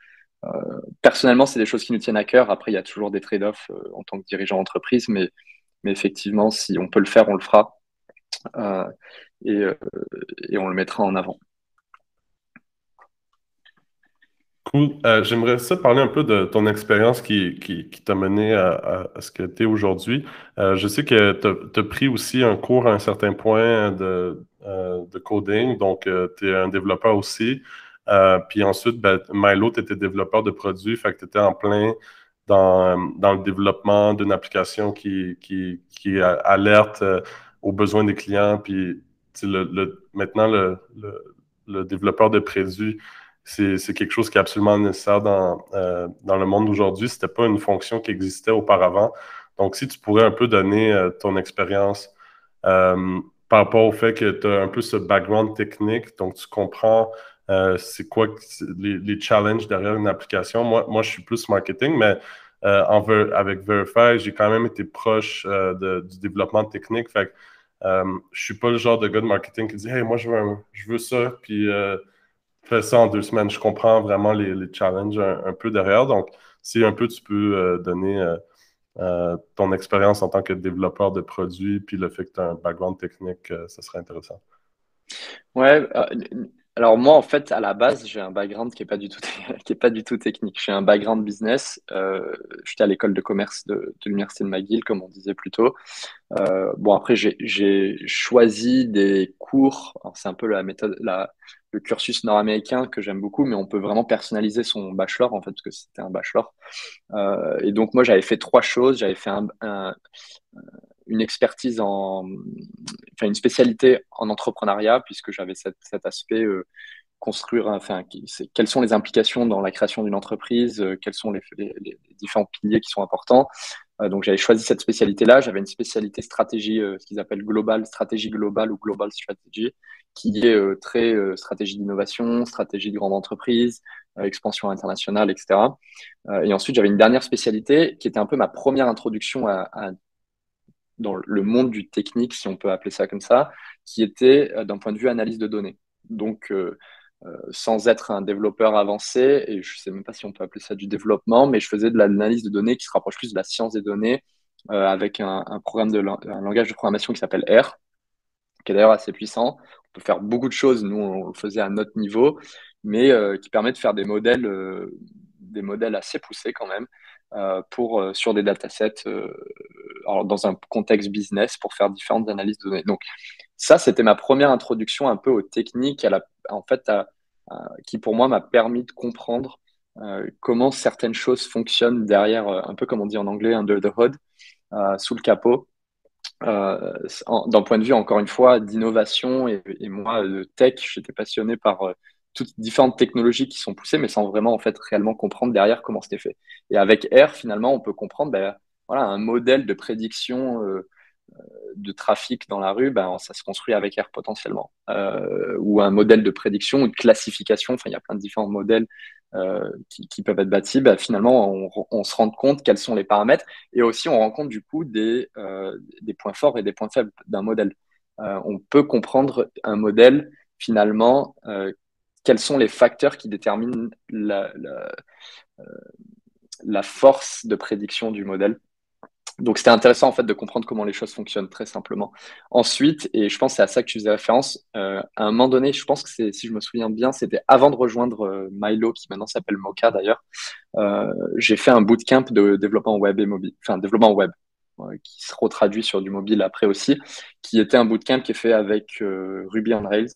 euh, personnellement, c'est des choses qui nous tiennent à cœur. Après, il y a toujours des trade-offs euh, en tant que dirigeant d'entreprise, mais, mais effectivement, si on peut le faire, on le fera. Euh, et, et, on le mettra en avant. Cool. Euh, j'aimerais ça parler un peu de ton expérience qui, qui, t'a mené à, ce que tu es aujourd'hui. Euh, je sais que tu as, pris aussi un cours à un certain point de, euh, de coding, donc tu es un développeur aussi. puis ensuite, ben, Milo, tu étais développeur de produits, fait que tu étais en plein dans, dans le développement d'une application qui, qui, qui alerte aux besoins des clients. Puis le, maintenant, le, le, développeur de produits c'est quelque chose qui est absolument nécessaire dans, euh, dans le monde d'aujourd'hui. Ce n'était pas une fonction qui existait auparavant. Donc, si tu pourrais un peu donner euh, ton expérience euh, par rapport au fait que tu as un peu ce background technique, donc tu comprends c'est quoi les, challenges derrière une application? Moi, moi, je suis plus marketing, mais en avec Verify, j'ai quand même été proche du développement technique. Fait que, je suis pas le genre de gars de marketing qui dit Hey, moi, je veux, ça, puis fais ça en deux semaines. Je comprends vraiment les, challenges un, peu derrière. Donc, si un peu tu peux euh, donner euh, euh, ton expérience en tant que développeur de produits, puis le fait que tu as un background technique, ça serait intéressant. Ouais, alors moi, en fait, à la base, j'ai un background qui n'est pas, du tout technique. J'ai un background business. J'étais à l'école de commerce de, l'Université de McGill, comme on disait plus tôt. bon, après, j'ai choisi des cours. C'est un peu la méthode, le cursus nord-américain que j'aime beaucoup, mais on peut vraiment personnaliser son bachelor en fait, parce que c'était un bachelor. Euh, et donc moi j'avais fait trois choses. J'avais fait un, une expertise en, enfin une spécialité en entrepreneuriat puisque j'avais cet, aspect euh, construire, enfin quelles sont les implications dans la création d'une entreprise, euh, quels sont les, différents piliers qui sont importants. Euh, donc j'avais choisi cette spécialité-là. J'avais une spécialité stratégie, ce qu'ils appellent global, stratégie globale ou global strategy qui est très stratégie d'innovation, stratégie de grande entreprise, expansion internationale, etc. et ensuite, j'avais une dernière spécialité qui était un peu ma première introduction à, dans le monde du technique, si on peut appeler ça comme ça, qui était d'un point de vue analyse de données. Donc, sans être un développeur avancé, et je ne sais même pas si on peut appeler ça du développement, mais je faisais de l'analyse de données qui se rapproche plus de la science des données avec un, programme de langage de programmation qui s'appelle R, qui est d'ailleurs assez puissant, on peut faire beaucoup de choses. Nous, on le faisait à notre niveau, mais euh, qui permet de faire des modèles, euh, des modèles assez poussés quand même, euh, pour, sur des datasets alors dans un contexte business pour faire différentes analyses de données. Donc, ça, c'était ma première introduction un peu aux techniques, à la, en fait, qui pour moi m'a permis de comprendre comment certaines choses fonctionnent derrière, un peu comme on dit en anglais, under the hood, sous le capot, euh, d'un point de vue, encore une fois, d'innovation et, moi, de tech, j'étais passionné par euh, toutes différentes technologies qui sont poussées, mais sans vraiment en fait réellement comprendre derrière comment c'était fait. Et avec R, finalement, on peut comprendre ben, voilà, un modèle de prédiction euh, de trafic dans la rue, ben, ça se construit avec R potentiellement. ou un modèle de prédiction ou de classification, il y a plein de différents modèles euh, qui, peuvent être bâtis, bah, finalement, on, se rend compte quels sont les paramètres et aussi on rend compte du coup des, euh, des points forts et des points faibles d'un modèle. Euh, on peut comprendre un modèle finalement, quels sont les facteurs qui déterminent la, la force de prédiction du modèle. Donc c'était intéressant en fait de comprendre comment les choses fonctionnent très simplement. Ensuite, et je pense c'est à ça que tu faisais référence, euh, à un moment donné, je pense que si je me souviens bien, c'était avant de rejoindre euh, Milo, qui maintenant s'appelle Mocha d'ailleurs, euh, j'ai fait un bootcamp de développement web développement web, qui se retraduit sur du mobile après aussi, qui était un bootcamp qui est fait avec Ruby on Rails,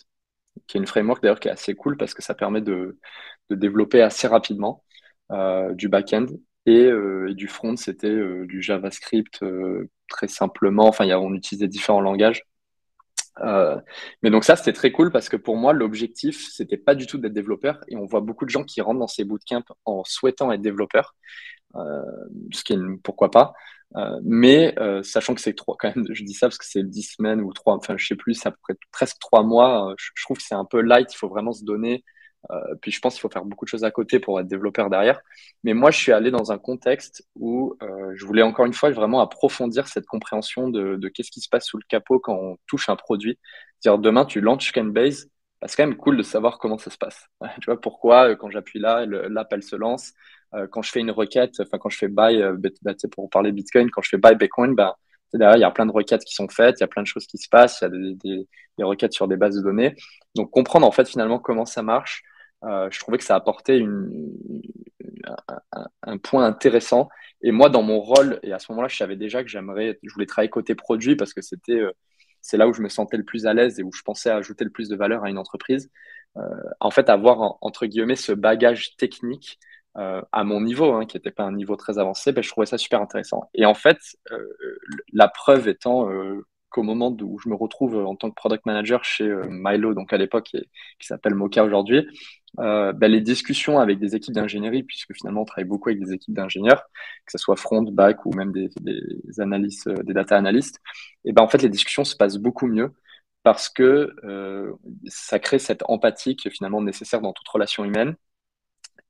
qui est une framework d'ailleurs qui est assez cool parce que ça permet de, de développer assez rapidement du back-end euh, et, du front, c'était euh, du JavaScript euh, très simplement. Enfin, y a, on utilisait différents langages. mais donc ça, c'était très cool parce que pour moi, l'objectif, c'était pas du tout d'être développeur. Et on voit beaucoup de gens qui rentrent dans ces bootcamps en souhaitant être développeur, ce qui est pourquoi pas. Mais sachant que c'est trois, quand même, je dis ça parce que c'est dix semaines ou trois, enfin je sais plus, c'est à peu près presque trois mois. je trouve que c'est un peu light. Il faut vraiment se donner euh, puis je pense qu'il faut faire beaucoup de choses à côté pour être développeur derrière. Mais moi, je suis allé dans un contexte où euh, je voulais encore une fois vraiment approfondir cette compréhension de, de qu'est-ce qui se passe sous le capot quand on touche un produit. C'est-à-dire demain, tu lances Canbase, bah, c'est quand même cool de savoir comment ça se passe. tu vois pourquoi euh, quand j'appuie là, l'app elle se lance. quand je fais une requête, enfin quand je fais buy, bah, pour parler Bitcoin, quand je fais buy Bitcoin, bah, derrière, il y a plein de requêtes qui sont faites, il y a plein de choses qui se passent, il y a des, requêtes sur des bases de données. Donc comprendre en fait finalement comment ça marche, je trouvais que ça apportait un, point intéressant. Et moi, dans mon rôle, et à ce moment-là, je savais déjà que j'aimerais, je voulais travailler côté produit parce que c'était, c'est là où je me sentais le plus à l'aise et où je pensais ajouter le plus de valeur à une entreprise. en fait, avoir entre guillemets ce bagage technique euh, à mon niveau, hein, qui n'était pas un niveau très avancé, ben, je trouvais ça super intéressant. Et en fait, euh, la preuve étant euh, qu'au moment où je me retrouve en tant que product manager chez Milo, donc à l'époque, qui, s'appelle Mocha aujourd'hui, ben, les discussions avec des équipes d'ingénierie, puisque finalement on travaille beaucoup avec des équipes d'ingénieurs, que ce soit front, back ou même des, des analystes, des data analystes, et ben en fait les discussions se passent beaucoup mieux parce que ça crée cette empathie qui est finalement nécessaire dans toute relation humaine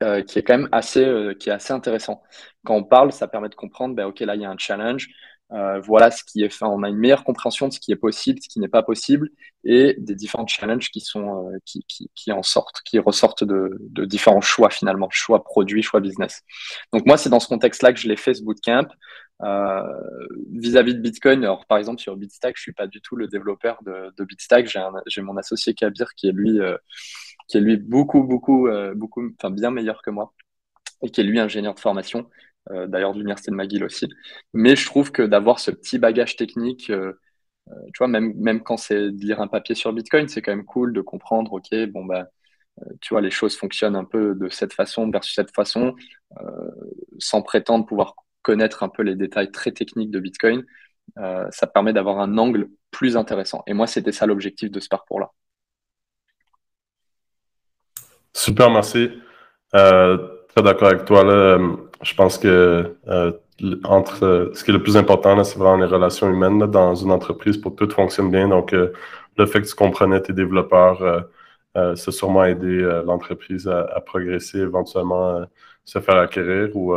euh, qui est quand même assez, euh, qui est assez intéressant. Quand on parle, ça permet de comprendre, ben, OK, là, il y a un challenge. Euh, voilà ce qui est fait. On a une meilleure compréhension de ce qui est possible, ce qui n'est pas possible, et des différents challenges qui sont qui, qui, qui, en sortent, qui ressortent de, différents choix finalement, choix produits, choix business. Donc moi, c'est dans ce contexte-là que je l'ai fait ce bootcamp. Vis-à-vis de Bitcoin, alors par exemple sur Bitstack, je suis pas du tout le développeur de, de Bitstack. J'ai mon associé Kabir qui est lui qui est lui beaucoup, beaucoup, euh, beaucoup, enfin bien meilleur que moi, et qui est lui ingénieur de formation, euh, d'ailleurs de l'université de McGill aussi. Mais je trouve que d'avoir ce petit bagage technique, euh, tu vois, même, quand c'est de lire un papier sur Bitcoin, c'est quand même cool de comprendre, ok, bon bah, tu vois, les choses fonctionnent un peu de cette façon versus cette façon, sans prétendre pouvoir connaître un peu les détails très techniques de Bitcoin. ça permet d'avoir un angle plus intéressant. Et moi, c'était ça l'objectif de ce parcours-là. Super, merci. Euh, très d'accord avec toi. Là. Je pense que euh, entre euh, ce qui est le plus important, c'est vraiment les relations humaines dans une entreprise pour que tout fonctionne bien. Donc, le fait que tu comprenais tes développeurs, ça a sûrement aidé l'entreprise à, progresser, éventuellement se faire acquérir ou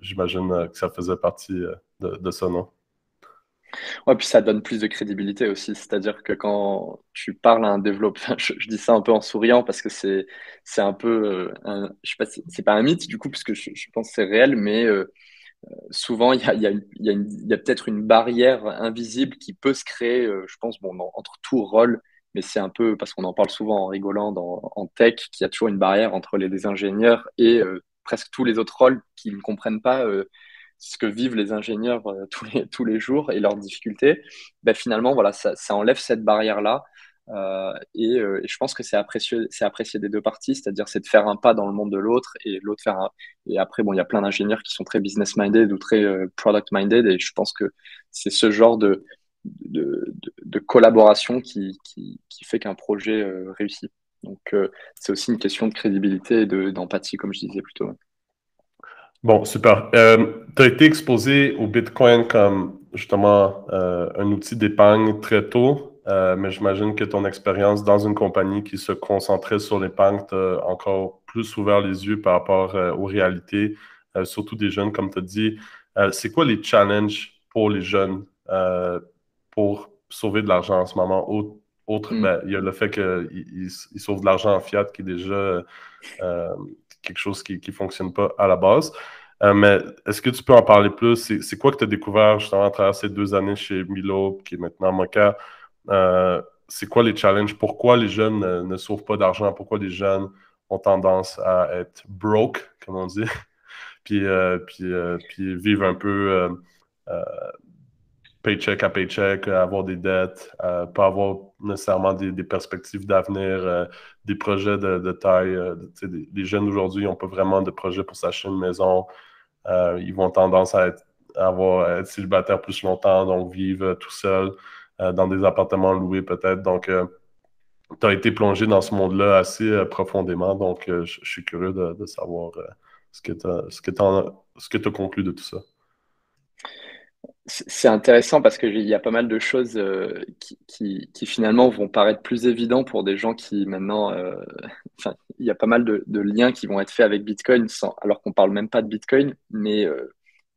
j'imagine que ça faisait partie de, de ça, non? Ouais, puis ça donne plus de crédibilité aussi. C'est-à-dire que quand tu parles à un développeur, je, dis ça un peu en souriant parce que c'est un peu, euh, je sais pas, c'est pas un mythe du coup, puisque je, je pense que c'est réel, mais euh, souvent il y a, peut-être une barrière invisible qui peut se créer, euh, je pense, bon, entre tout rôle, mais c'est un peu parce qu'on en parle souvent en rigolant dans, en tech, qu'il y a toujours une barrière entre les, ingénieurs et presque tous les autres rôles qui ne comprennent pas ce que vivent les ingénieurs euh, tous, les, tous les jours et leurs difficultés, ben finalement, voilà, ça, ça enlève cette barrière-là. Euh, et, euh, et, je pense que c'est apprécié, apprécié des deux parties, c'est-à-dire c'est de faire un pas dans le monde de l'autre et l'autre faire un. Et après, bon, il y a plein d'ingénieurs qui sont très business-minded ou très product-minded et je pense que c'est ce genre de, de, de, de collaboration qui, qui, fait qu'un projet réussit. Donc, c'est aussi une question de crédibilité et d'empathie, comme je disais plutôt. Bon, super. Euh, tu as été exposé au Bitcoin comme justement euh, un outil d'épargne très tôt, euh, mais j'imagine que ton expérience dans une compagnie qui se concentrait sur l'épargne t'a encore plus ouvert les yeux par rapport aux réalités, surtout des jeunes, comme tu as dit. C'est quoi les challenges pour les jeunes pour sauver de l'argent en ce moment? Autre, mm. ben, il y a le fait qu'ils ils sauvent de l'argent en fiat qui est déjà quelque chose qui ne fonctionne pas à la base. Euh, mais est-ce que tu peux en parler plus? C'est quoi que tu as découvert justement à travers ces deux années chez Milo, qui est maintenant Mocha? Euh, c'est quoi les challenges? Pourquoi les jeunes ne, sauvent pas d'argent? Pourquoi les jeunes ont tendance à être broke, comme on dit, puis, euh, puis, puis vivre un peu paycheck à paycheck, avoir des dettes, pas avoir nécessairement des, perspectives d'avenir, euh, des projets de, taille. Euh, les jeunes aujourd'hui n'ont pas vraiment de projet pour s'acheter une maison. Euh, ils vont tendance à être, avoir, être célibataires plus longtemps, donc vivre tout seul dans des appartements loués peut-être. Donc, tu as été plongé dans ce monde-là assez profondément. Donc, je suis curieux de, savoir ce que tu as conclu de tout ça. C'est intéressant parce qu'il y a pas mal de choses euh, qui, finalement vont paraître plus évidents pour des gens qui maintenant... Euh, il y a pas mal de, liens qui vont être faits avec Bitcoin sans, alors qu'on parle même pas de Bitcoin. Mais euh,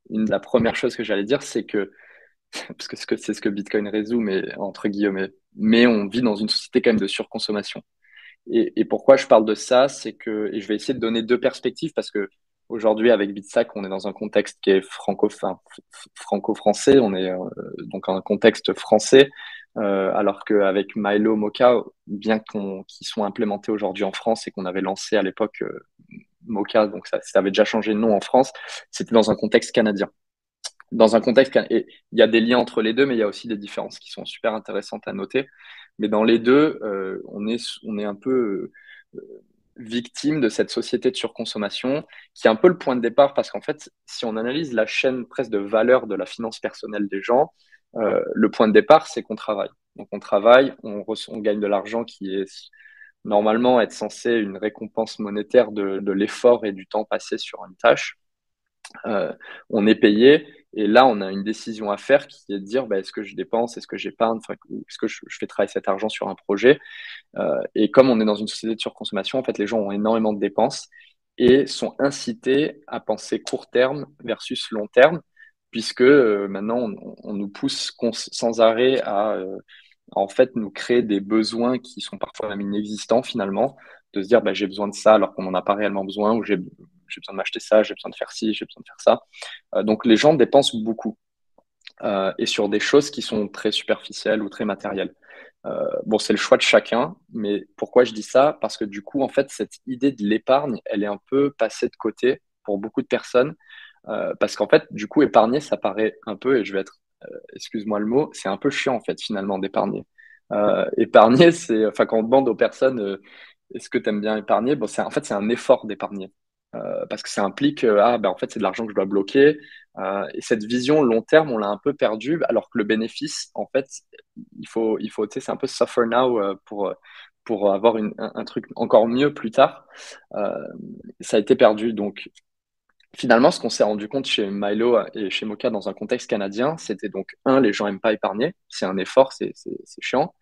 une, la première chose que j'allais dire, c'est que, parce que c'est ce que Bitcoin résout, mais entre guillemets, mais on vit dans une société quand même de surconsommation. Et pourquoi je parle de ça, c'est que, et je vais essayer de donner deux perspectives parce que Aujourd'hui, avec Bitsac, on est dans un contexte qui est franco-français. on est euh, donc un contexte français. alors qu'avec Milo, Mocha, bien qu'ils soient implémentés aujourd'hui en France et qu'on avait lancé à l'époque Mocha, donc ça, ça, avait déjà changé de nom en France, c'était dans un contexte canadien. Dans un contexte, et il y a des liens entre les deux, mais il y a aussi des différences qui sont super intéressantes à noter. Mais dans les deux, euh, on, est, on est un peu euh, victime de cette société de surconsommation qui est un peu le point de départ parce qu'en fait, si on analyse la chaîne presque de valeur de la finance personnelle des gens, euh, le point de départ, c'est qu'on travaille. Donc on travaille, on, on gagne de l'argent qui est normalement être censé une récompense monétaire de, de l'effort et du temps passé sur une tâche. Euh, on est payé et là, on a une décision à faire qui est de dire bah, est-ce que je dépense, est-ce que j'épargne, est-ce que je, fais travailler cet argent sur un projet. Euh, et comme on est dans une société de surconsommation, en fait, les gens ont énormément de dépenses et sont incités à penser court terme versus long terme, puisque euh, maintenant, on, nous pousse sans arrêt à, euh, en fait nous créer des besoins qui sont parfois même inexistants finalement, de se dire bah, j'ai besoin de ça alors qu'on n'en a pas réellement besoin, ou j'ai j'ai besoin de m'acheter ça, j'ai besoin de faire ci, j'ai besoin de faire ça. Euh, donc les gens dépensent beaucoup euh, et sur des choses qui sont très superficielles ou très matérielles. Euh, bon, c'est le choix de chacun, mais pourquoi je dis ça? Parce que du coup, en fait, cette idée de l'épargne, elle est un peu passée de côté pour beaucoup de personnes. parce qu'en fait, du coup, épargner, ça paraît un peu, et je vais être, excuse-moi le mot, c'est un peu chiant, en fait, finalement, d'épargner. épargner, c'est, enfin, quand on demande aux personnes, est-ce que tu aimes bien épargner? Bon, En fait, c'est un effort d'épargner. Euh, parce que ça implique euh, ah ben en fait c'est de l'argent que je dois bloquer. Euh, et cette vision long terme on l'a un peu perdue alors que le bénéfice en fait il faut il faut c'est un peu suffer now pour pour avoir une, un, truc encore mieux plus tard. Ça a été perdu. Donc finalement ce qu'on s'est rendu compte chez Milo et chez Mocha dans un contexte canadien c'était donc un les gens aiment pas épargner. C'est un effort c'est chiant.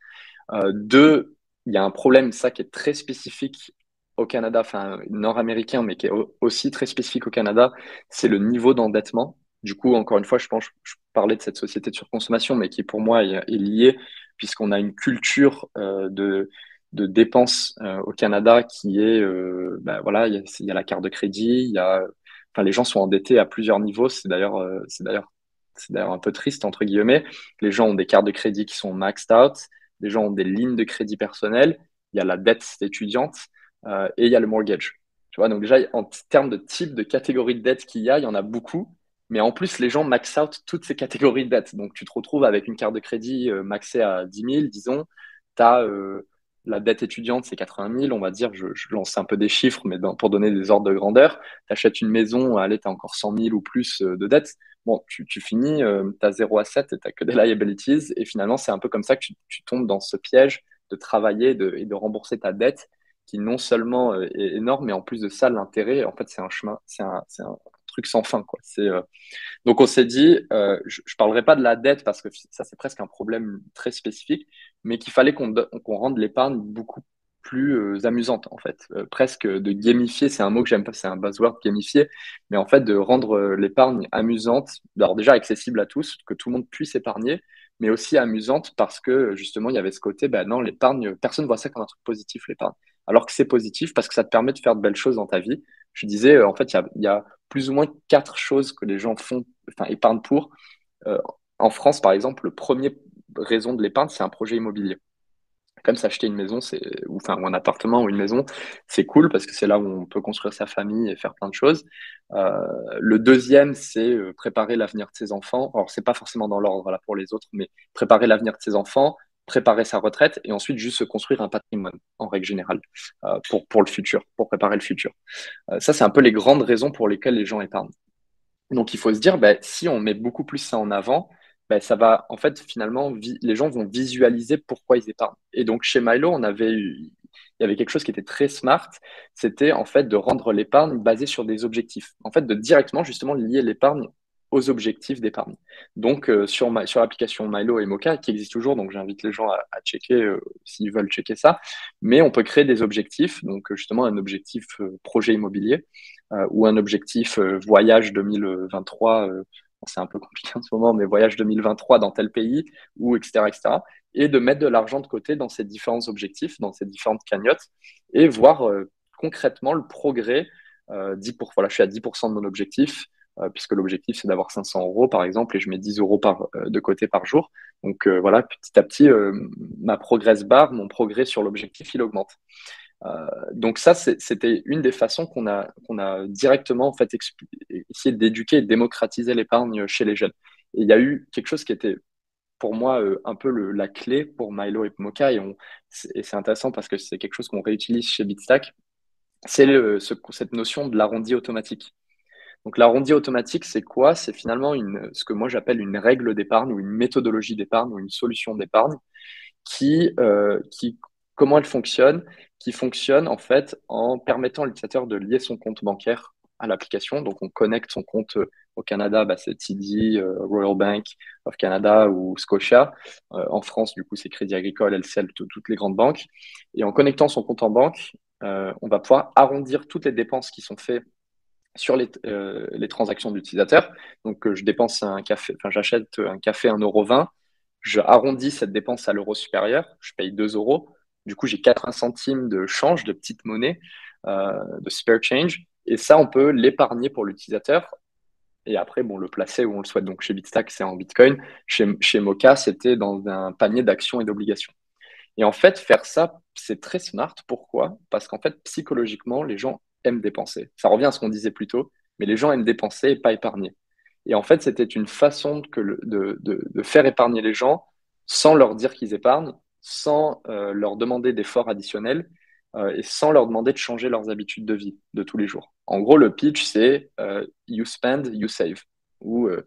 Deux il y a un problème ça qui est très spécifique au Canada, enfin nord-américain, mais qui est aussi très spécifique au Canada, c'est le niveau d'endettement. Du coup, encore une fois, je pense, je parlais de cette société de surconsommation, mais qui pour moi est, liée, puisqu'on a une culture euh, de, dépenses euh, au Canada qui est, ben voilà, il y, a la carte de crédit, il y a, enfin, les gens sont endettés à plusieurs niveaux. C'est d'ailleurs, c'est d'ailleurs, c'est d'ailleurs un peu triste entre guillemets. Les gens ont des cartes de crédit qui sont maxed out, les gens ont des lignes de crédit personnelles, il y a la dette étudiante. Euh, et il y a le mortgage. Tu vois, donc déjà, en termes de type de catégorie de dette qu'il y a, il y en a beaucoup. Mais en plus, les gens max out toutes ces catégories de dettes. Donc, tu te retrouves avec une carte de crédit euh, maxée à 10 000, disons. Tu as euh, la dette étudiante, c'est 80 000, on va dire. Je, lance un peu des chiffres, mais pour donner des ordres de grandeur. Tu achètes une maison, allez, tu as encore 100 000 ou plus de dettes. Bon, tu, finis, tu as 0 à 7 et tu que des liabilities. Et finalement, c'est un peu comme ça que tu, tombes dans ce piège de travailler et de rembourser ta dette qui non seulement euh, est énorme, mais en plus de ça, l'intérêt, en fait, c'est un chemin, c'est un, truc sans fin. Quoi. Euh, Donc, on s'est dit, euh, je ne parlerai pas de la dette parce que ça, c'est presque un problème très spécifique, mais qu'il fallait qu'on, qu'on rende l'épargne beaucoup plus amusante, en fait. presque de gamifier, c'est un mot que j'aime pas, c'est un buzzword, gamifier, mais en fait, de rendre l'épargne amusante, alors déjà accessible à tous, que tout le monde puisse épargner, mais aussi amusante parce que justement, il y avait ce côté, ben non, l'épargne, personne ne voit ça comme un truc positif, l'épargne alors que c'est positif parce que ça te permet de faire de belles choses dans ta vie. Je disais, euh, en fait, il y, a, plus ou moins quatre choses que les gens font, enfin, épargnent pour. Euh, en France, par exemple, le premier raison de l'épargne, c'est un projet immobilier. Comme s'acheter une maison, c'est, ou, enfin, un appartement ou une maison, c'est cool parce que c'est là où on peut construire sa famille et faire plein de choses. Euh, le deuxième, c'est préparer l'avenir de ses enfants. Alors, c'est pas forcément dans l'ordre là pour les autres, mais préparer l'avenir de ses enfants, préparer sa retraite et ensuite juste se construire un patrimoine en règle générale euh, pour, le futur, pour préparer le futur. Euh, ça, c'est un peu les grandes raisons pour lesquelles les gens épargnent. Donc, il faut se dire, bah, si on met beaucoup plus ça en avant, bah, ça va, en fait, finalement, les gens vont visualiser pourquoi ils épargnent. Et donc, chez Milo, on avait il y avait quelque chose qui était très smart, c'était en fait de rendre l'épargne basée sur des objectifs. En fait, de directement, justement, lier l'épargne objectifs d'épargne. Donc, euh, sur, sur l'application Milo et Mocha, qui existe toujours, donc j'invite les gens à, checker euh, s'ils veulent checker ça. Mais on peut créer des objectifs, donc euh, justement un objectif projet immobilier ou un objectif voyage 2023. c'est un peu compliqué en ce moment, mais voyage 2023 dans tel pays, ou etc., etc. Et de mettre de l'argent de côté dans ces différents objectifs, dans ces différentes cagnottes, et voir concrètement le progrès. 10 pour, voilà, je suis à 10% de mon objectif puisque l'objectif c'est d'avoir 500 euros par exemple, et je mets 10 euros par, de côté par jour. Donc voilà, petit à petit, ma progress bar, mon progrès sur l'objectif, il augmente. donc ça, c'était une des façons qu'on a, a directement en fait essayé d'éduquer et de démocratiser l'épargne chez les jeunes. Et il y a eu quelque chose qui était pour moi euh, un peu la clé pour Milo et Mocha. Et, c'est intéressant parce que c'est quelque chose qu'on réutilise chez Bitstack. C'est cette notion de l'arrondi automatique. Donc l'arrondi automatique, c'est quoi? C'est finalement ce que moi j'appelle une règle d'épargne ou une méthodologie d'épargne ou une solution d'épargne qui, euh, qui, comment elle fonctionne? Qui fonctionne en fait en permettant à l'utilisateur de lier son compte bancaire à l'application. Donc on connecte son compte au Canada, bah, c'est TD, euh, Royal Bank of Canada ou Scotia. Euh, en France, du coup, c'est Crédit Agricole, LCL, toutes les grandes banques. Et en connectant son compte en banque, euh, on va pouvoir arrondir toutes les dépenses qui sont faites sur les, les transactions d'utilisateurs. Donc, je dépense un café, enfin, j'achète un café à 1,20€, je arrondis cette dépense à l'euro supérieur, je paye 2 euros. Du coup, j'ai 80 centimes de change, de petite monnaie, de spare change. Et ça, on peut l'épargner pour l'utilisateur et après, bon, le placer où on le souhaite. Donc chez Bitstack, c'est en Bitcoin. Chez, chez Mocha, c'était dans un panier d'actions et d'obligations. Et en fait, faire ça, c'est très smart. Pourquoi? Parce qu'en fait, psychologiquement, les gens aiment dépenser. Ça revient à ce qu'on disait plus tôt, mais les gens aiment dépenser et pas épargner. Et en fait, c'était une façon de, faire épargner les gens sans leur dire qu'ils épargnent, sans euh, leur demander d'efforts additionnels euh, et sans leur demander de changer leurs habitudes de vie de tous les jours. En gros, le pitch, c'est euh, you spend, you save. Ou euh,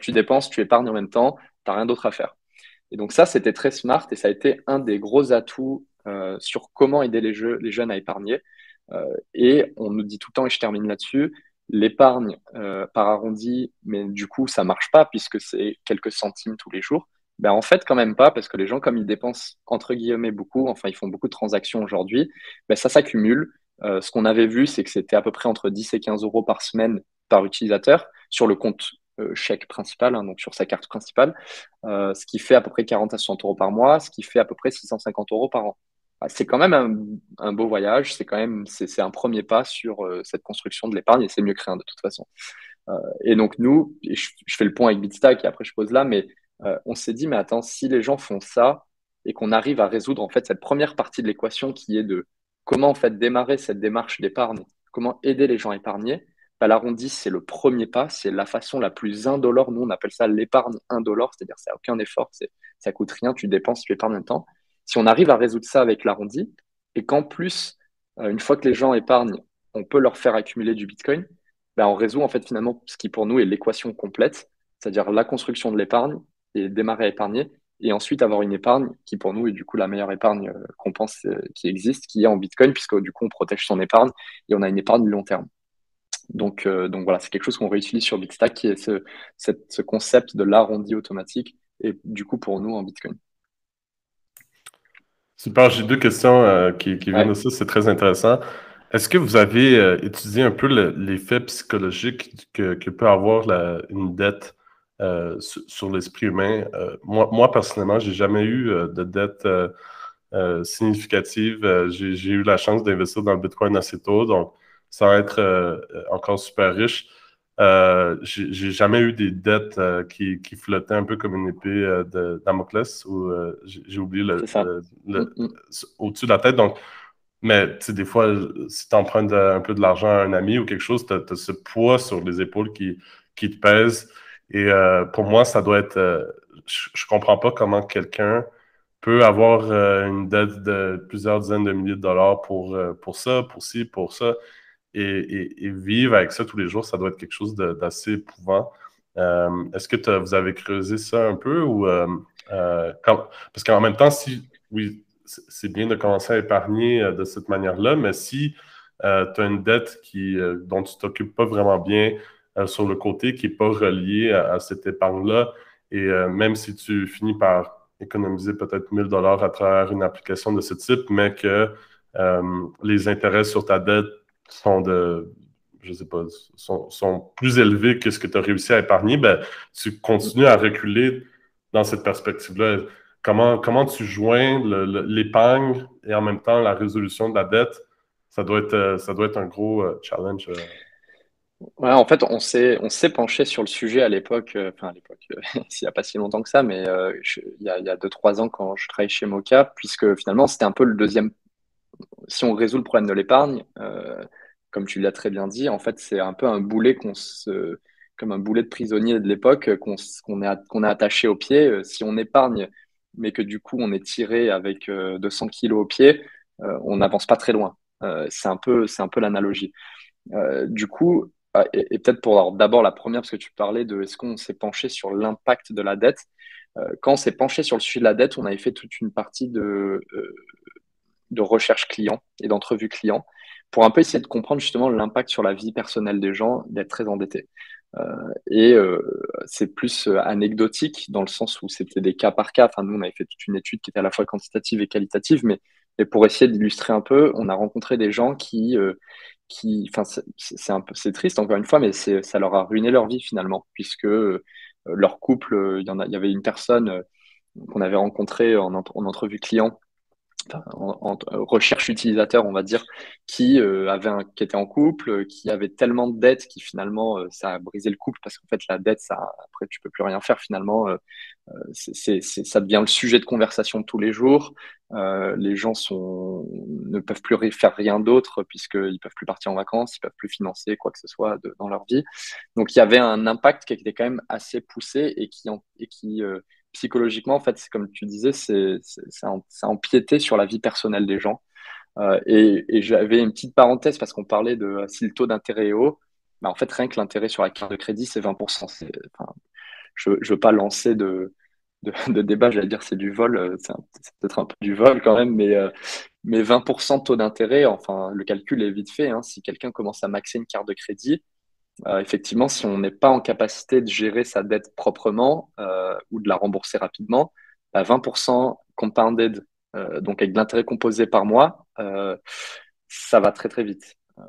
tu dépenses, tu épargnes en même temps, tu n'as rien d'autre à faire. Et donc ça, c'était très smart et ça a été un des gros atouts sur comment aider les jeunes à épargner. Et on nous dit tout le temps, et je termine là-dessus, l'épargne par arrondi, mais du coup, ça marche pas puisque c'est quelques centimes tous les jours. Ben, en fait, quand même pas, parce que les gens, comme ils dépensent entre guillemets beaucoup, enfin, ils font beaucoup de transactions aujourd'hui, ben, ça s'accumule. Euh, ce qu'on avait vu, c'est que c'était à peu près entre 10 et 15 euros par semaine par utilisateur sur le compte euh, chèque principal, hein, donc sur sa carte principale, euh, ce qui fait à peu près 40 à 60 euros par mois, ce qui fait à peu près 650 euros par an. Ah, c'est quand même un, beau voyage, c'est quand même c'est un premier pas sur cette construction de l'épargne et c'est mieux que rien de toute façon. et donc nous, je, je, fais le point avec Bitstack et après je pose là, mais euh, on s'est dit, mais attends, si les gens font ça et qu'on arrive à résoudre en fait cette première partie de l'équation qui est de comment en fait démarrer cette démarche d'épargne, comment aider les gens à épargner, bah, l'arrondi, c'est le premier pas, c'est la façon la plus indolore. Nous, on appelle ça l'épargne indolore, c'est-à-dire ça n'a aucun effort, ça coûte rien, tu dépenses, tu épargnes un temps. Si on arrive à résoudre ça avec l'arrondi, et qu'en plus, euh, une fois que les gens épargnent, on peut leur faire accumuler du Bitcoin, bah, on résout en fait finalement ce qui pour nous est l'équation complète, c'est-à-dire la construction de l'épargne, et démarrer à épargner et ensuite avoir une épargne qui pour nous est du coup la meilleure épargne euh, qu'on pense euh, qui existe, qui est en Bitcoin, puisque du coup on protège son épargne et on a une épargne long terme. Donc, voilà, c'est quelque chose qu'on réutilise sur Bitstack, qui est ce concept de l'arrondi automatique et du coup pour nous en Bitcoin. Super, j'ai deux questions qui, qui, viennent de ça, c'est très intéressant. Est-ce que vous avez étudié un peu l'effet psychologique que, que, peut avoir la, une dette euh, sur, l'esprit humain? Euh, moi, moi, personnellement, j'ai jamais eu euh, de dette significative. j'ai eu la chance d'investir dans le Bitcoin assez tôt, donc sans être encore super riche. J'ai jamais eu des dettes qui, qui, flottaient un peu comme une épée de Damoclès ou j'ai oublié le, mm, mm. au-dessus de la tête. Donc, mais des fois, si tu empruntes un peu de l'argent à un ami ou quelque chose, tu as, ce poids sur les épaules qui, qui te pèse. Et euh, pour moi, ça doit être. Euh, je, comprends pas comment quelqu'un peut avoir euh, une dette de plusieurs dizaines de milliers de dollars pour, pour ça, pour ci, pour ça, et, vivre avec ça tous les jours, ça doit être quelque chose d'assez éprouvant. Est-ce que vous avez creusé ça un peu ou parce qu'en même temps, si oui, c'est bien de commencer à épargner de cette manière-là, mais si tu as une dette qui, dont tu t'occupes pas vraiment bien, euh, sur le côté qui n'est pas relié à, cette épargne-là. Et euh, même si tu finis par économiser peut-être 1000 dollars à travers une application de ce type, mais que euh, les intérêts sur ta dette sont de, je sais pas, sont, plus élevés que ce que tu as réussi à épargner, ben, tu continues à reculer dans cette perspective-là. Comment, comment tu joins l'épargne et en même temps la résolution de la dette? Ça doit être, ça doit être un gros challenge. Ouais, en fait, on s'est on s'est penché sur le sujet à l'époque, euh, enfin à l'époque, euh, il n'y a pas si longtemps que ça, mais euh, il y a, il y a deux, trois ans quand je travaillais chez Moka, puisque finalement c'était un peu le deuxième. Si on résout le problème de l'épargne, euh, comme tu l'as très bien dit, en fait c'est un peu un boulet qu'on se, comme un boulet de prisonnier de l'époque euh, qu'on qu'on est attaché au pied. Euh, Si on épargne, mais que du coup on est tiré avec euh, 200 kilos au pied, euh, on n'avance pas très loin. Euh, c'est un peu c'est un peu l'analogie. Euh, du coup, ah, et, peut-être pour d'abord la première, parce que tu parlais de est-ce qu'on s'est penché sur l'impact de la dette. Euh, quand on s'est penché sur le sujet de la dette, on avait fait toute une partie de, euh, de recherche client et d'entrevue client pour un peu essayer de comprendre justement l'impact sur la vie personnelle des gens d'être très endettés. Euh, et euh, c'est plus euh, anecdotique dans le sens où c'était des cas par cas. Enfin, nous, on avait fait toute une étude qui était à la fois quantitative et qualitative, mais, mais pour essayer d'illustrer un peu, on a rencontré des gens qui, euh, qui, enfin, c'est un peu, c'est triste encore une fois, mais ça leur a ruiné leur vie finalement, puisque euh, leur couple, euh, il y en a, il y avait une personne qu'on avait rencontrée en, en entrevue client en, en recherche utilisateur, on va dire, qui euh, avait un, qui était en couple, euh, qui avait tellement de dettes qui finalement euh, ça a brisé le couple parce qu'en fait la dette, ça après tu peux plus rien faire finalement. Euh, c'est, c'est, ça devient le sujet de conversation tous les jours. Euh, les gens sont, ne peuvent plus faire rien d'autre puisqu'ils peuvent plus partir en vacances, ils peuvent plus financer quoi que ce soit de, dans leur vie. Donc il y avait un impact qui était quand même assez poussé et qui, et qui euh, psychologiquement, en fait, c'est comme tu disais, c'est, ça, empiétait sur la vie personnelle des gens. Euh, et, j'avais une petite parenthèse parce qu'on parlait de si le taux d'intérêt est haut, bah, en fait, rien que l'intérêt sur la carte de crédit, c'est 20%. C'est, enfin, je ne veux pas lancer de, de, débat, j'allais dire c'est du vol, c'est, c'est, peut-être un peu du vol quand même, mais, euh, mais 20% de taux d'intérêt, enfin, le calcul est vite fait. Hein, si quelqu'un commence à maxer une carte de crédit, euh, effectivement, si on n'est pas en capacité de gérer sa dette proprement euh, ou de la rembourser rapidement, à 20% compounded, euh, donc avec de l'intérêt composé par mois, euh, ça va très très vite. Euh,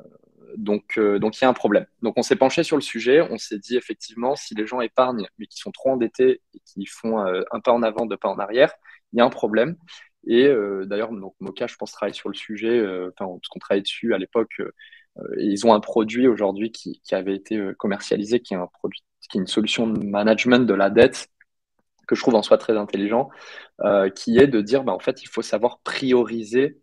donc, donc il y a un problème. Donc on s'est penché sur le sujet, on s'est dit effectivement, si les gens épargnent mais qui sont trop endettés et qui font un pas en avant, deux pas en arrière, il y a un problème. Et d'ailleurs, donc Moka, je pense, travaille sur le sujet, enfin, parce qu'on travaille dessus à l'époque ils ont un produit aujourd'hui qui, avait été euh, commercialisé, qui est un produit, qui est une solution de management de la dette que je trouve en soi très intelligent, euh, qui est de dire, bah, en fait, il faut savoir prioriser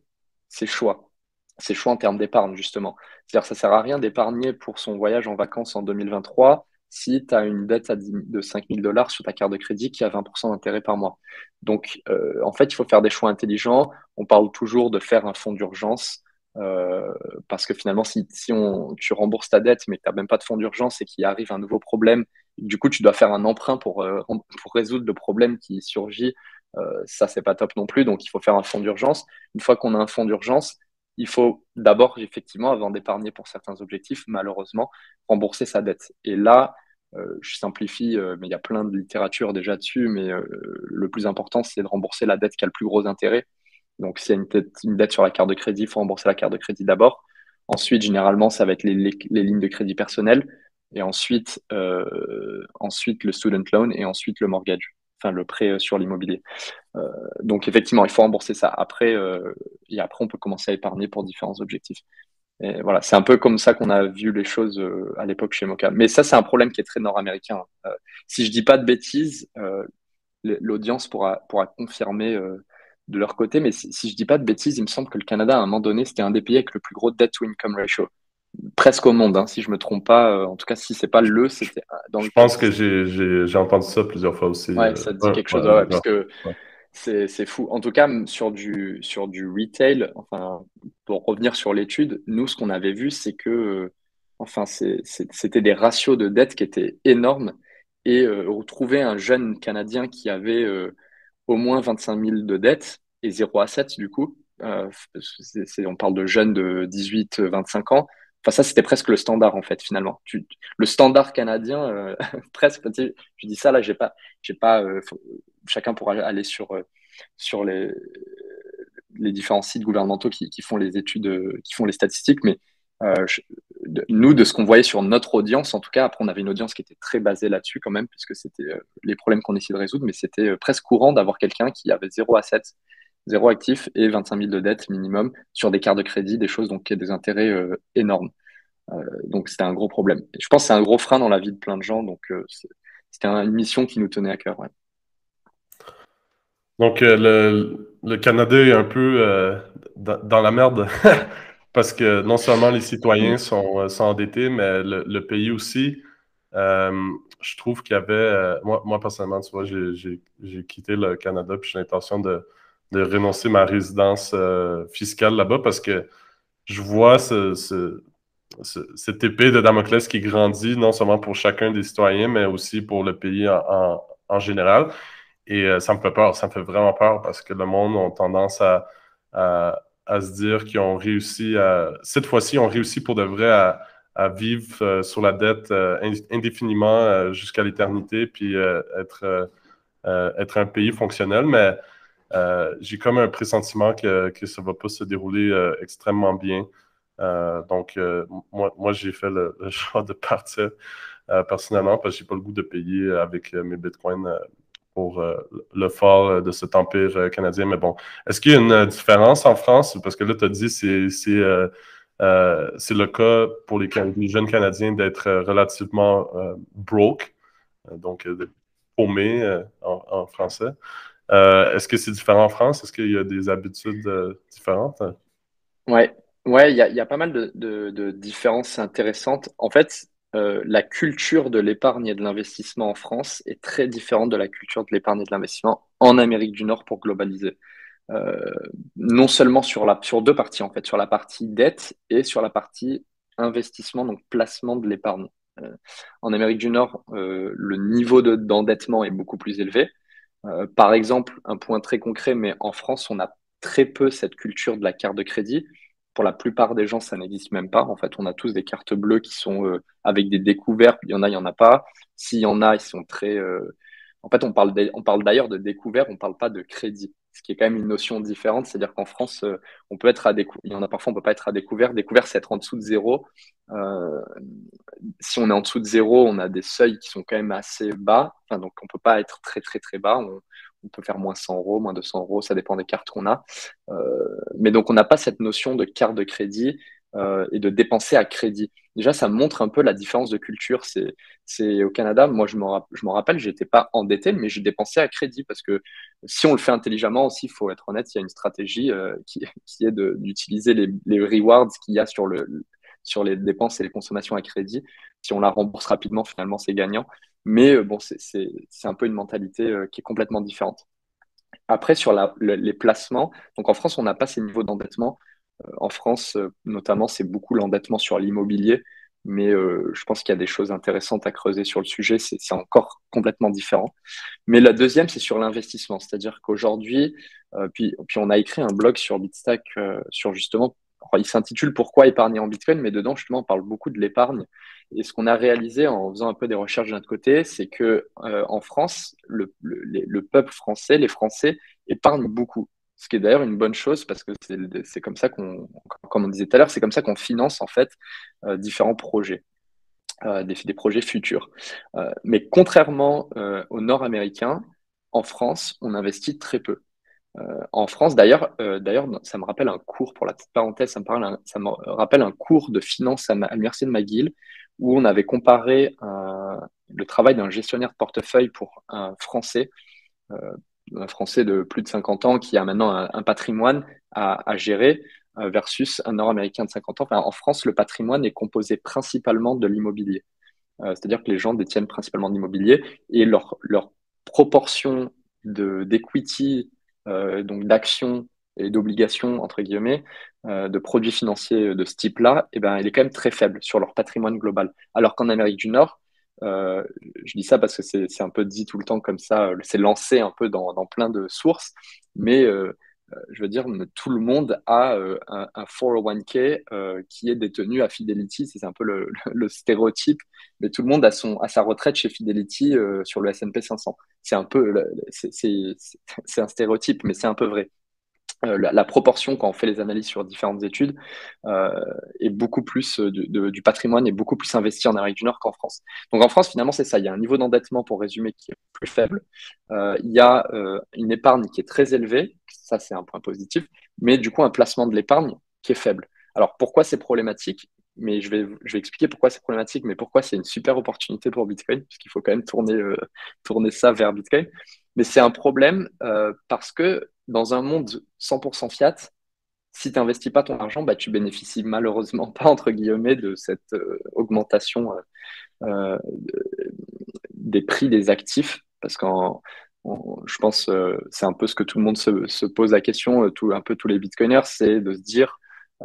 ses choix, ses choix en termes d'épargne, justement. C'est-à-dire, ça sert à rien d'épargner pour son voyage en vacances en 2023 si tu as une dette à 10, de 5000 dollars sur ta carte de crédit qui a 20% d'intérêt par mois. Donc, euh, en fait, il faut faire des choix intelligents. On parle toujours de faire un fonds d'urgence. Euh, parce que finalement, si, tu rembourses ta dette, mais tu n'as même pas de fonds d'urgence et qu'il arrive un nouveau problème, du coup, tu dois faire un emprunt pour, euh, résoudre le problème qui surgit, euh, ça, c'est pas top non plus. Donc, il faut faire un fonds d'urgence. Une fois qu'on a un fonds d'urgence, il faut d'abord, effectivement, avant d'épargner pour certains objectifs, malheureusement, rembourser sa dette. Et là, je simplifie, mais il y a plein de littérature déjà dessus, mais le plus important, c'est de rembourser la dette qui a le plus gros intérêt. Donc, s'il y a une, dette sur la carte de crédit, il faut rembourser la carte de crédit d'abord. Ensuite, généralement, ça va être les, lignes de crédit personnel. Et ensuite, euh, ensuite, le student loan et ensuite le mortgage, enfin le prêt sur l'immobilier. Euh, donc, effectivement, il faut rembourser ça. Après, euh, et après, on peut commencer à épargner pour différents objectifs. Et voilà, c'est un peu comme ça qu'on a vu les choses euh, à l'époque chez Mocha. Mais ça, c'est un problème qui est très nord-américain. Euh, si je dis pas de bêtises, euh, l'audience pourra, pourra confirmer de leur côté, mais si, si, je dis pas de bêtises, il me semble que le Canada, à un moment donné, c'était un des pays avec le plus gros debt to income ratio. Presque au monde, hein, si je me trompe pas. Euh, en tout cas, si c'est pas le, c'était dans le. Je pense que j'ai entendu ça plusieurs fois aussi. Ouais, ça te dit ouais, quelque chose, ouais, parce que c'est fou. En tout cas, sur du, sur du retail, enfin, pour revenir sur l'étude, nous, ce qu'on avait vu, c'est que, euh, enfin, c'était des ratios de dette qui étaient énormes. Et euh, retrouver un jeune Canadien qui avait euh, au moins 25 000 de dettes et 0 assets du coup. Euh, on parle de jeunes de 18-25 ans. Enfin, ça, c'était presque le standard, en fait, finalement. Tu, le standard canadien, euh, presque, tu je dis ça, là, j'ai pas, pas, euh, chacun pourra aller sur, les, différents sites gouvernementaux qui, font les études, qui font les statistiques, mais nous, de ce qu'on voyait sur notre audience, en tout cas, après, on avait une audience qui était très basée là-dessus quand même, puisque c'était euh, les problèmes qu'on essayait de résoudre, mais c'était euh, presque courant d'avoir quelqu'un qui avait zéro asset, zéro actif et 25 000 de dette minimum sur des cartes de crédit, des choses donc qui ont des intérêts euh, énormes. donc c'était un gros problème. Je pense que c'est un gros frein dans la vie de plein de gens, donc c'était une mission qui nous tenait à cœur. Donc le, est un peu dans, la merde parce que non seulement les citoyens sont, sont endettés, mais le, pays aussi. je trouve qu'il y avait, moi, moi personnellement, tu vois, j'ai quitté le Canada puis j'ai l'intention de, de renoncer ma résidence euh, fiscale là-bas parce que je vois ce, cette épée de Damoclès qui grandit non seulement pour chacun des citoyens, mais aussi pour le pays en, général. Et euh, ça me fait peur, ça me fait vraiment peur parce que le monde a tendance à, à se dire qu'ils ont réussi à. Cette fois-ci, ils ont réussi pour de vrai à, vivre euh, sur la dette indéfiniment jusqu'à l'éternité, puis être, être un pays fonctionnel. Mais euh, j'ai comme un pressentiment que, ça ne va pas se dérouler euh, extrêmement bien. Euh, donc, moi, moi j'ai fait le, choix de partir personnellement parce que je n'ai pas le goût de payer avec mes bitcoins pour le fall de cet empire canadien. Mais bon, est-ce qu'il y a une différence en France? Parce que là, tu as dit que c'est le cas pour les, jeunes Canadiens d'être relativement broke, donc paumés en, français. Euh, est-ce que c'est différent en France? Est-ce qu'il y a des habitudes euh, différentes? Ouais, il y, a pas mal de, différences intéressantes. En fait, euh, la culture de l'épargne et de l'investissement en France est très différente de la culture de l'épargne et de l'investissement en Amérique du Nord pour globaliser. non seulement sur, la, sur deux parties, en fait, sur la partie dette et sur la partie investissement, donc placement de l'épargne. en Amérique du Nord, le niveau d'endettement est beaucoup plus élevé. Euh, par exemple, un point très concret, mais en France, on a très peu cette culture de la carte de crédit. Pour la plupart des gens, ça n'existe même pas. En fait, on a tous des cartes bleues qui sont euh, avec des découvertes. Il y en a, il y en a pas. S'il y en a, ils sont très. Euh, en fait, on parle, d'ailleurs de découvert, on parle pas de crédit ce qui est quand même une notion différente. C'est-à-dire qu'en France, euh, on peut être à découvert. Il y en a parfois, on peut pas être à découvert. Découvert, c'est être en dessous de zéro. Si on est en dessous de zéro, on a des seuils qui sont quand même assez bas. donc, on peut pas être très, très, très bas. On, peut faire moins 100 euros, moins 200 euros. Ça dépend des cartes qu'on a. Euh, mais donc, on n'a pas cette notion de carte de crédit euh, et de dépenser à crédit. Déjà, ça montre un peu la différence de culture. C'est, c'est au Canada, moi je m'en, je j'étais pas endetté, mais j'ai dépensé à crédit parce que si on le fait intelligemment aussi, il faut être honnête, il y a une stratégie euh, qui, qui, est d'utiliser les, les, rewards qu'il y a sur, le, sur les dépenses et les consommations à crédit. Si on la rembourse rapidement, finalement, c'est gagnant. Mais euh, bon, c'est, un peu une mentalité qui est complètement différente. Après, sur les placements, donc en France, on n'a pas ces niveaux d'endettement. Euh, en France, euh, notamment, c'est beaucoup l'endettement sur l'immobilier, mais euh, je pense qu'il y a des choses intéressantes à creuser sur le sujet. C'est encore complètement différent. Mais la deuxième, c'est sur l'investissement, c'est-à-dire qu'aujourd'hui, puis, puis on a écrit un blog sur Bitstack sur justement, il s'intitule Pourquoi épargner en Bitcoin, mais dedans justement on parle beaucoup de l'épargne. Et ce qu'on a réalisé en faisant un peu des recherches de notre côté, c'est que en France, le, le, peuple français, les Français épargnent beaucoup ce qui est d'ailleurs une bonne chose parce que c'est comme ça qu'on, comme on disait tout à l'heure, c'est comme ça qu'on finance en fait euh, différents projets, euh, des, projets futurs. Euh, mais contrairement au nord-américain, en France, on investit très peu. En France, d'ailleurs, d'ailleurs, ça me rappelle un cours, pour la petite parenthèse, ça me, rappelle un cours de finance à, à l'Université de McGill où on avait comparé le travail d'un gestionnaire de portefeuille pour un Français un Français de plus de 50 ans qui a maintenant un, patrimoine à, gérer euh, versus un Nord-Américain de 50 ans. en France, le patrimoine est composé principalement de l'immobilier. Euh, c'est-à-dire que les gens détiennent principalement de l'immobilier et leur, proportion d'equity, euh, donc d'actions et d'obligations, entre guillemets, de produits financiers de ce type-là, eh ben, elle est quand même très faible sur leur patrimoine global. Alors qu'en Amérique du Nord, euh, je dis ça parce que c'est un peu dit tout le temps comme ça, c'est lancé un peu dans, plein de sources, mais euh, euh, je veux dire, tout le monde a un, 401k qui est détenu à Fidelity, c'est un peu le, le, stéréotype, mais tout le monde a, son, a sa retraite chez Fidelity sur le S&P 500. C'est un peu, c'est un stéréotype, mais c'est un peu vrai. Euh, la, proportion quand on fait les analyses sur différentes études euh, est beaucoup plus euh, du patrimoine est beaucoup plus investi en Amérique du Nord qu'en France. Donc en France finalement c'est ça, il y a un niveau d'endettement pour résumer qui est plus faible, il y a une épargne qui est très élevée, ça c'est un point positif, mais du coup un placement de l'épargne qui est faible. Alors pourquoi c'est problématique? Mais je vais, expliquer pourquoi c'est problématique, mais pourquoi c'est une super opportunité pour Bitcoin, puisqu'il faut quand même tourner ça vers Bitcoin. Mais c'est un problème euh, parce que dans un monde 100% fiat, si tu n'investis pas ton argent, bah, tu bénéficies malheureusement pas, entre guillemets, de cette euh, augmentation des prix des actifs, parce qu'en je pense c'est un peu ce que tout le monde se, se pose la question, un peu tous les bitcoiners, c'est de se dire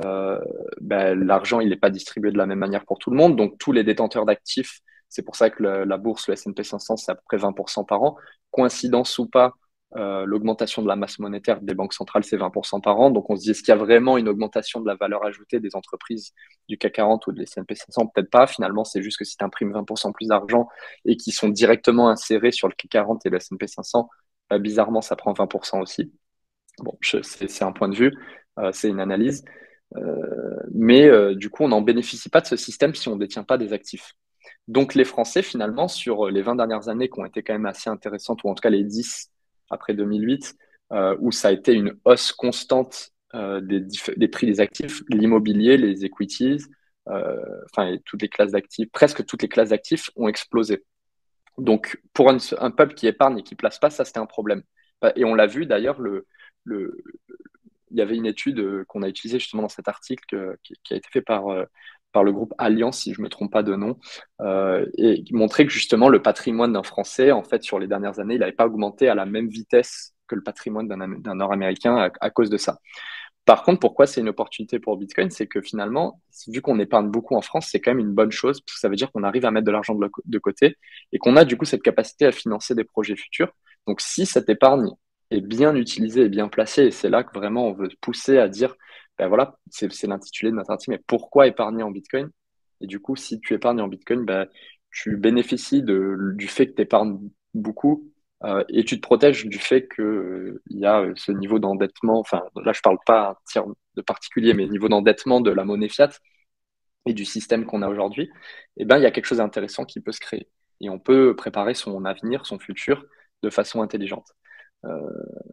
euh, ben, l'argent il n'est pas distribué de la même manière pour tout le monde. Donc tous les détenteurs d'actifs, c'est pour ça que la bourse, le S&P 500, c'est à peu près 20% par an. Coïncidence ou pas, euh, l'augmentation de la masse monétaire des banques centrales, c'est 20% par an. Donc on se dit, est-ce qu'il y a vraiment une augmentation de la valeur ajoutée des entreprises du CAC 40 ou de l'S&P 500 Peut-être pas. Finalement, c'est juste que si tu imprimes 20% plus d'argent et qui sont directement insérés sur le CAC 40 et le S&P 500, bah, bizarrement, ça prend 20% aussi. Bon, c'est un point de vue, euh, c'est une analyse. Euh, mais du coup, on n'en bénéficie pas de ce système si on ne détient pas des actifs. Donc les Français, finalement, sur les 20 dernières années qui ont été quand même assez intéressantes, ou en tout cas les 10 après 2008, euh, où ça a été une hausse constante des, des, prix des actifs, l'immobilier, les equities, enfin toutes les classes d'actifs, presque toutes les classes d'actifs ont explosé. Donc pour un, peuple qui épargne et qui place pas, ça c'était un problème. Et on l'a vu d'ailleurs, le, le, il y avait une étude euh, qu'on a utilisée justement dans cet article euh, qui, a été fait par, euh, par le groupe Alliance, si je ne me trompe pas de nom, et qui montrait que justement le patrimoine d'un Français, en fait, sur les dernières années, il n'avait pas augmenté à la même vitesse que le patrimoine d'un Nord-Américain à, cause de ça. Par contre, pourquoi c'est une opportunité pour Bitcoin? C'est que finalement, vu qu'on épargne beaucoup en France, c'est quand même une bonne chose, parce que ça veut dire qu'on arrive à mettre de l'argent de, côté et qu'on a du coup cette capacité à financer des projets futurs. Donc si cette épargne est bien utilisé et bien placé. Et c'est là que vraiment on veut pousser à dire, ben voilà, c'est l'intitulé de notre article, mais pourquoi épargner en Bitcoin? Et du coup, si tu épargnes en Bitcoin, ben, tu bénéficies du fait que tu épargnes beaucoup euh, et tu te protèges du fait qu'il euh, y a ce niveau d'endettement, enfin là je parle pas de particulier, mais niveau d'endettement de la monnaie fiat et du système qu'on a aujourd'hui, eh ben, il y a quelque chose d'intéressant qui peut se créer. Et on peut préparer son avenir, son futur de façon intelligente. Euh,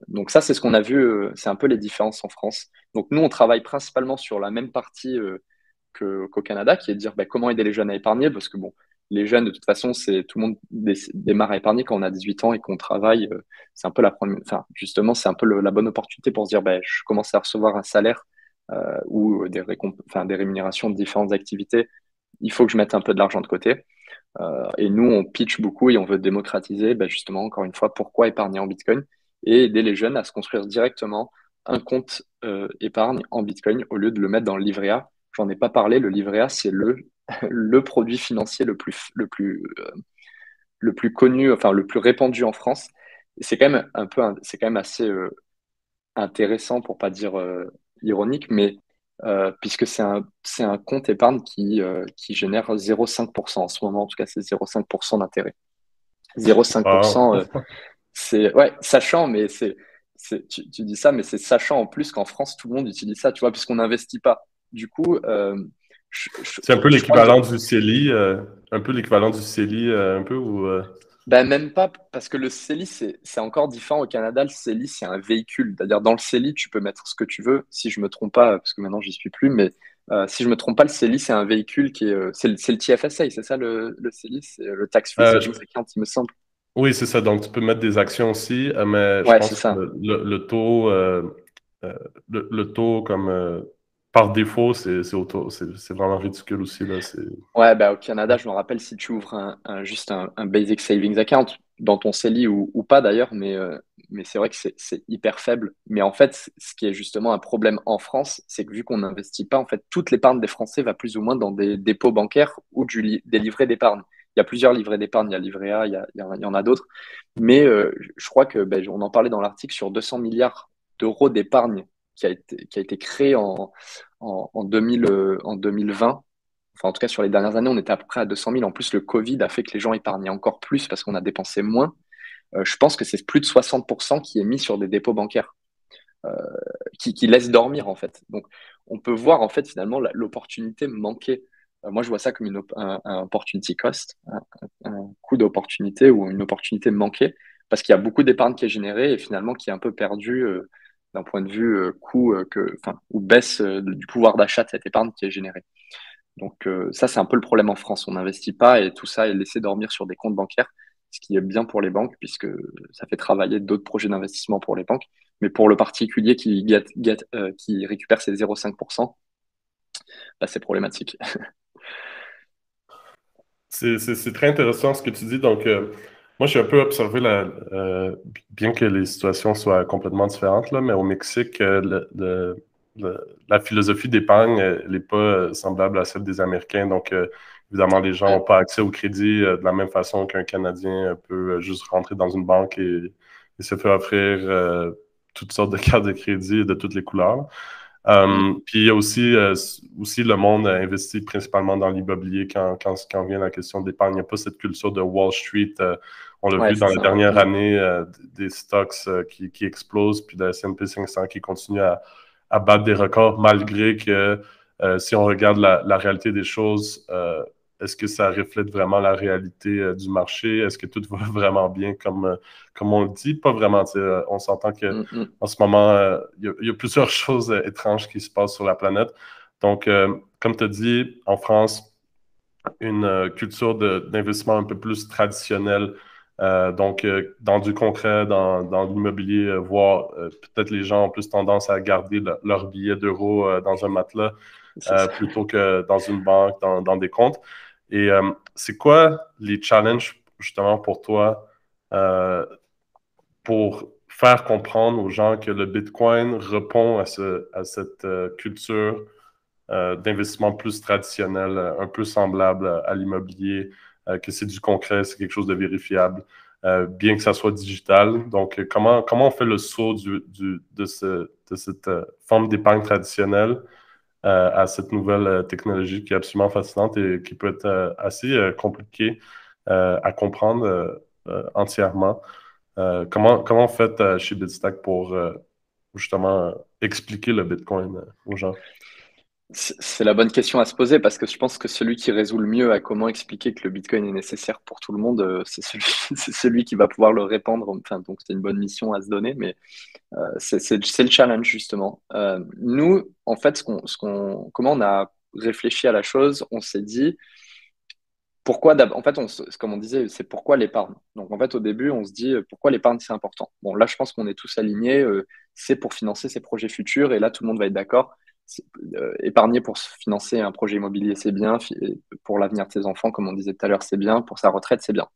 donc ça, c'est ce qu'on a vu, euh, c'est un peu les différences en France. Donc nous, on travaille principalement sur la même partie euh, qu'au Canada, qui est de dire bah, comment aider les jeunes à épargner, parce que bon, les jeunes, de toute façon, c'est tout le monde démarre à épargner quand on a 18 ans et qu'on travaille. c'est un peu la première, enfin, justement, c'est un peu la bonne opportunité pour se dire, bah, je commence à recevoir un salaire ou des, enfin, des rémunérations de différentes activités. Il faut que je mette un peu de l'argent de côté. et nous, on pitch beaucoup et on veut démocratiser, bah, justement, encore une fois, pourquoi épargner en Bitcoin et aider les jeunes à se construire directement un compte euh, épargne en Bitcoin au lieu de le mettre dans le livret A. J'en ai pas parlé, le livret A, c'est le, le produit financier le plus, le, plus, euh, le plus connu, enfin le plus répandu en France. C'est quand même un peu, c'est quand même assez euh, intéressant pour pas dire ironique, mais puisque c'est un, c'est un compte épargne qui, qui génère 0,5% en ce moment, en tout cas c'est 0,5% d'intérêt. 0,5%, c'est ouais, sachant, mais c'est, tu, tu, dis ça, mais c'est sachant en plus qu'en France, tout le monde utilise ça, tu vois, puisqu'on n'investit pas. Du coup, euh, c'est un peu l'équivalent du CELI, euh, un peu l'équivalent du CELI, euh, un peu ou ben, même pas, parce que le CELI, c'est encore différent. Au Canada, le CELI, c'est un véhicule. C'est-à-dire, dans le CELI, tu peux mettre ce que tu veux, si je me trompe pas, parce que maintenant, j'y suis plus, mais si je me trompe pas, le CELI, c'est un véhicule qui est. c'est le, le, TFSA, c'est ça le, le CELI? C'est le Tax Free Savings Account, il me semble. Oui, c'est ça. Donc, tu peux mettre des actions aussi, euh, mais je pense que le, taux, euh, euh, le, taux comme par défaut, c'est vraiment ridicule aussi. Là. Ouais, bah, au Canada, je me rappelle si tu ouvres un, juste un, Basic Savings Account dans ton CELI ou, ou pas d'ailleurs, mais, mais c'est vrai que c'est hyper faible. Mais en fait, ce qui est justement un problème en France, c'est que vu qu'on n'investit pas, en fait, toute l'épargne des Français va plus ou moins dans des dépôts bancaires ou du, des livrets d'épargne. Il y a plusieurs livrets d'épargne, il y a livret A, il y, en a d'autres. Mais euh, je crois que, ben, on en parlait dans l'article, sur 200 milliards d'euros d'épargne qui a été, créé en, en, 2000, en 2020. Euh, enfin, en tout cas, sur les dernières années, on était à peu près à 200 000. En plus, le Covid a fait que les gens épargnaient encore plus parce qu'on a dépensé moins. Euh, je pense que c'est plus de 60% qui est mis sur des dépôts bancaires, qui, qui laissent dormir, en fait. Donc, on peut voir, en fait, finalement, l'opportunité manquée moi, je vois ça comme une un, opportunity cost, un, coût d'opportunité ou une opportunité manquée, parce qu'il y a beaucoup d'épargne qui est générée et finalement qui est un peu perdue euh, d'un point de vue euh, coût que, enfin, ou baisse du pouvoir d'achat de cette épargne qui est générée. Donc ça, c'est un peu le problème en France. On n'investit pas et tout ça est laissé dormir sur des comptes bancaires, ce qui est bien pour les banques puisque ça fait travailler d'autres projets d'investissement pour les banques. Mais pour le particulier qui, qui récupère ses 0,5%, bah, c'est problématique. c'est très intéressant ce que tu dis. Donc, moi, j'ai un peu observé, la, euh, bien que les situations soient complètement différentes, là, mais au Mexique, euh, la philosophie d'épargne n'est pas euh, semblable à celle des Américains. Donc, évidemment, les gens n'ont pas accès au crédit de la même façon qu'un Canadien peut juste rentrer dans une banque et, se faire offrir toutes sortes de cartes de crédit de toutes les couleurs. Um, puis il y a aussi, aussi le monde investi principalement dans l'immobilier quand, quand, quand vient la question d'épargne. Il n'y a pas cette culture de Wall Street on l'a vu dans la dernière année, euh, des stocks euh, qui, explosent, puis le S&P 500 qui continue à, battre des records, malgré que euh, si on regarde la, réalité des choses, est-ce que ça reflète vraiment la réalité du marché? Est-ce que tout va vraiment bien comme, comme on le dit? Pas vraiment. On s'entend qu'en mm, mm. en ce moment, il y, a plusieurs choses étranges qui se passent sur la planète. Donc, comme tu as dit, en France, une culture d'investissement un peu plus traditionnelle euh, donc, euh, dans du concret, dans, l'immobilier, euh, voir peut-être les gens ont plus tendance à garder leur billet d'euros dans un matelas plutôt que dans une banque, dans, des comptes. Et c'est quoi les challenges justement pour toi pour faire comprendre aux gens que le Bitcoin répond à, à cette culture d'investissement plus traditionnel, un peu semblable à l'immobilier? Euh, que c'est du concret, c'est quelque chose de vérifiable, euh, bien que ça soit digital. Donc, euh, comment, comment on fait le saut de, ce, de, cette forme d'épargne traditionnelle à cette nouvelle technologie qui est absolument fascinante et qui peut être assez compliquée à comprendre entièrement? comment, comment on fait chez Bitstack pour justement expliquer le Bitcoin aux gens? C'est la bonne question à se poser parce que je pense que celui qui résout le mieux à comment expliquer que le Bitcoin est nécessaire pour tout le monde, euh, c'est celui, qui va pouvoir le répandre. Enfin, donc c'est une bonne mission à se donner, mais euh, c'est le challenge justement. Euh, nous, en fait, ce qu'on, comment on a réfléchi à la chose, on s'est dit pourquoi, en fait, on, comme on disait, c'est pourquoi l'épargne. Donc en fait, au début, on se dit pourquoi l'épargne c'est important? Bon, là, je pense qu'on est tous alignés. c'est pour financer ces projets futurs et là, tout le monde va être d'accord euh, épargner pour financer un projet immobilier, c'est bien. Pour l'avenir de ses enfants, comme on disait tout à l'heure, c'est bien. Pour sa retraite, c'est bien.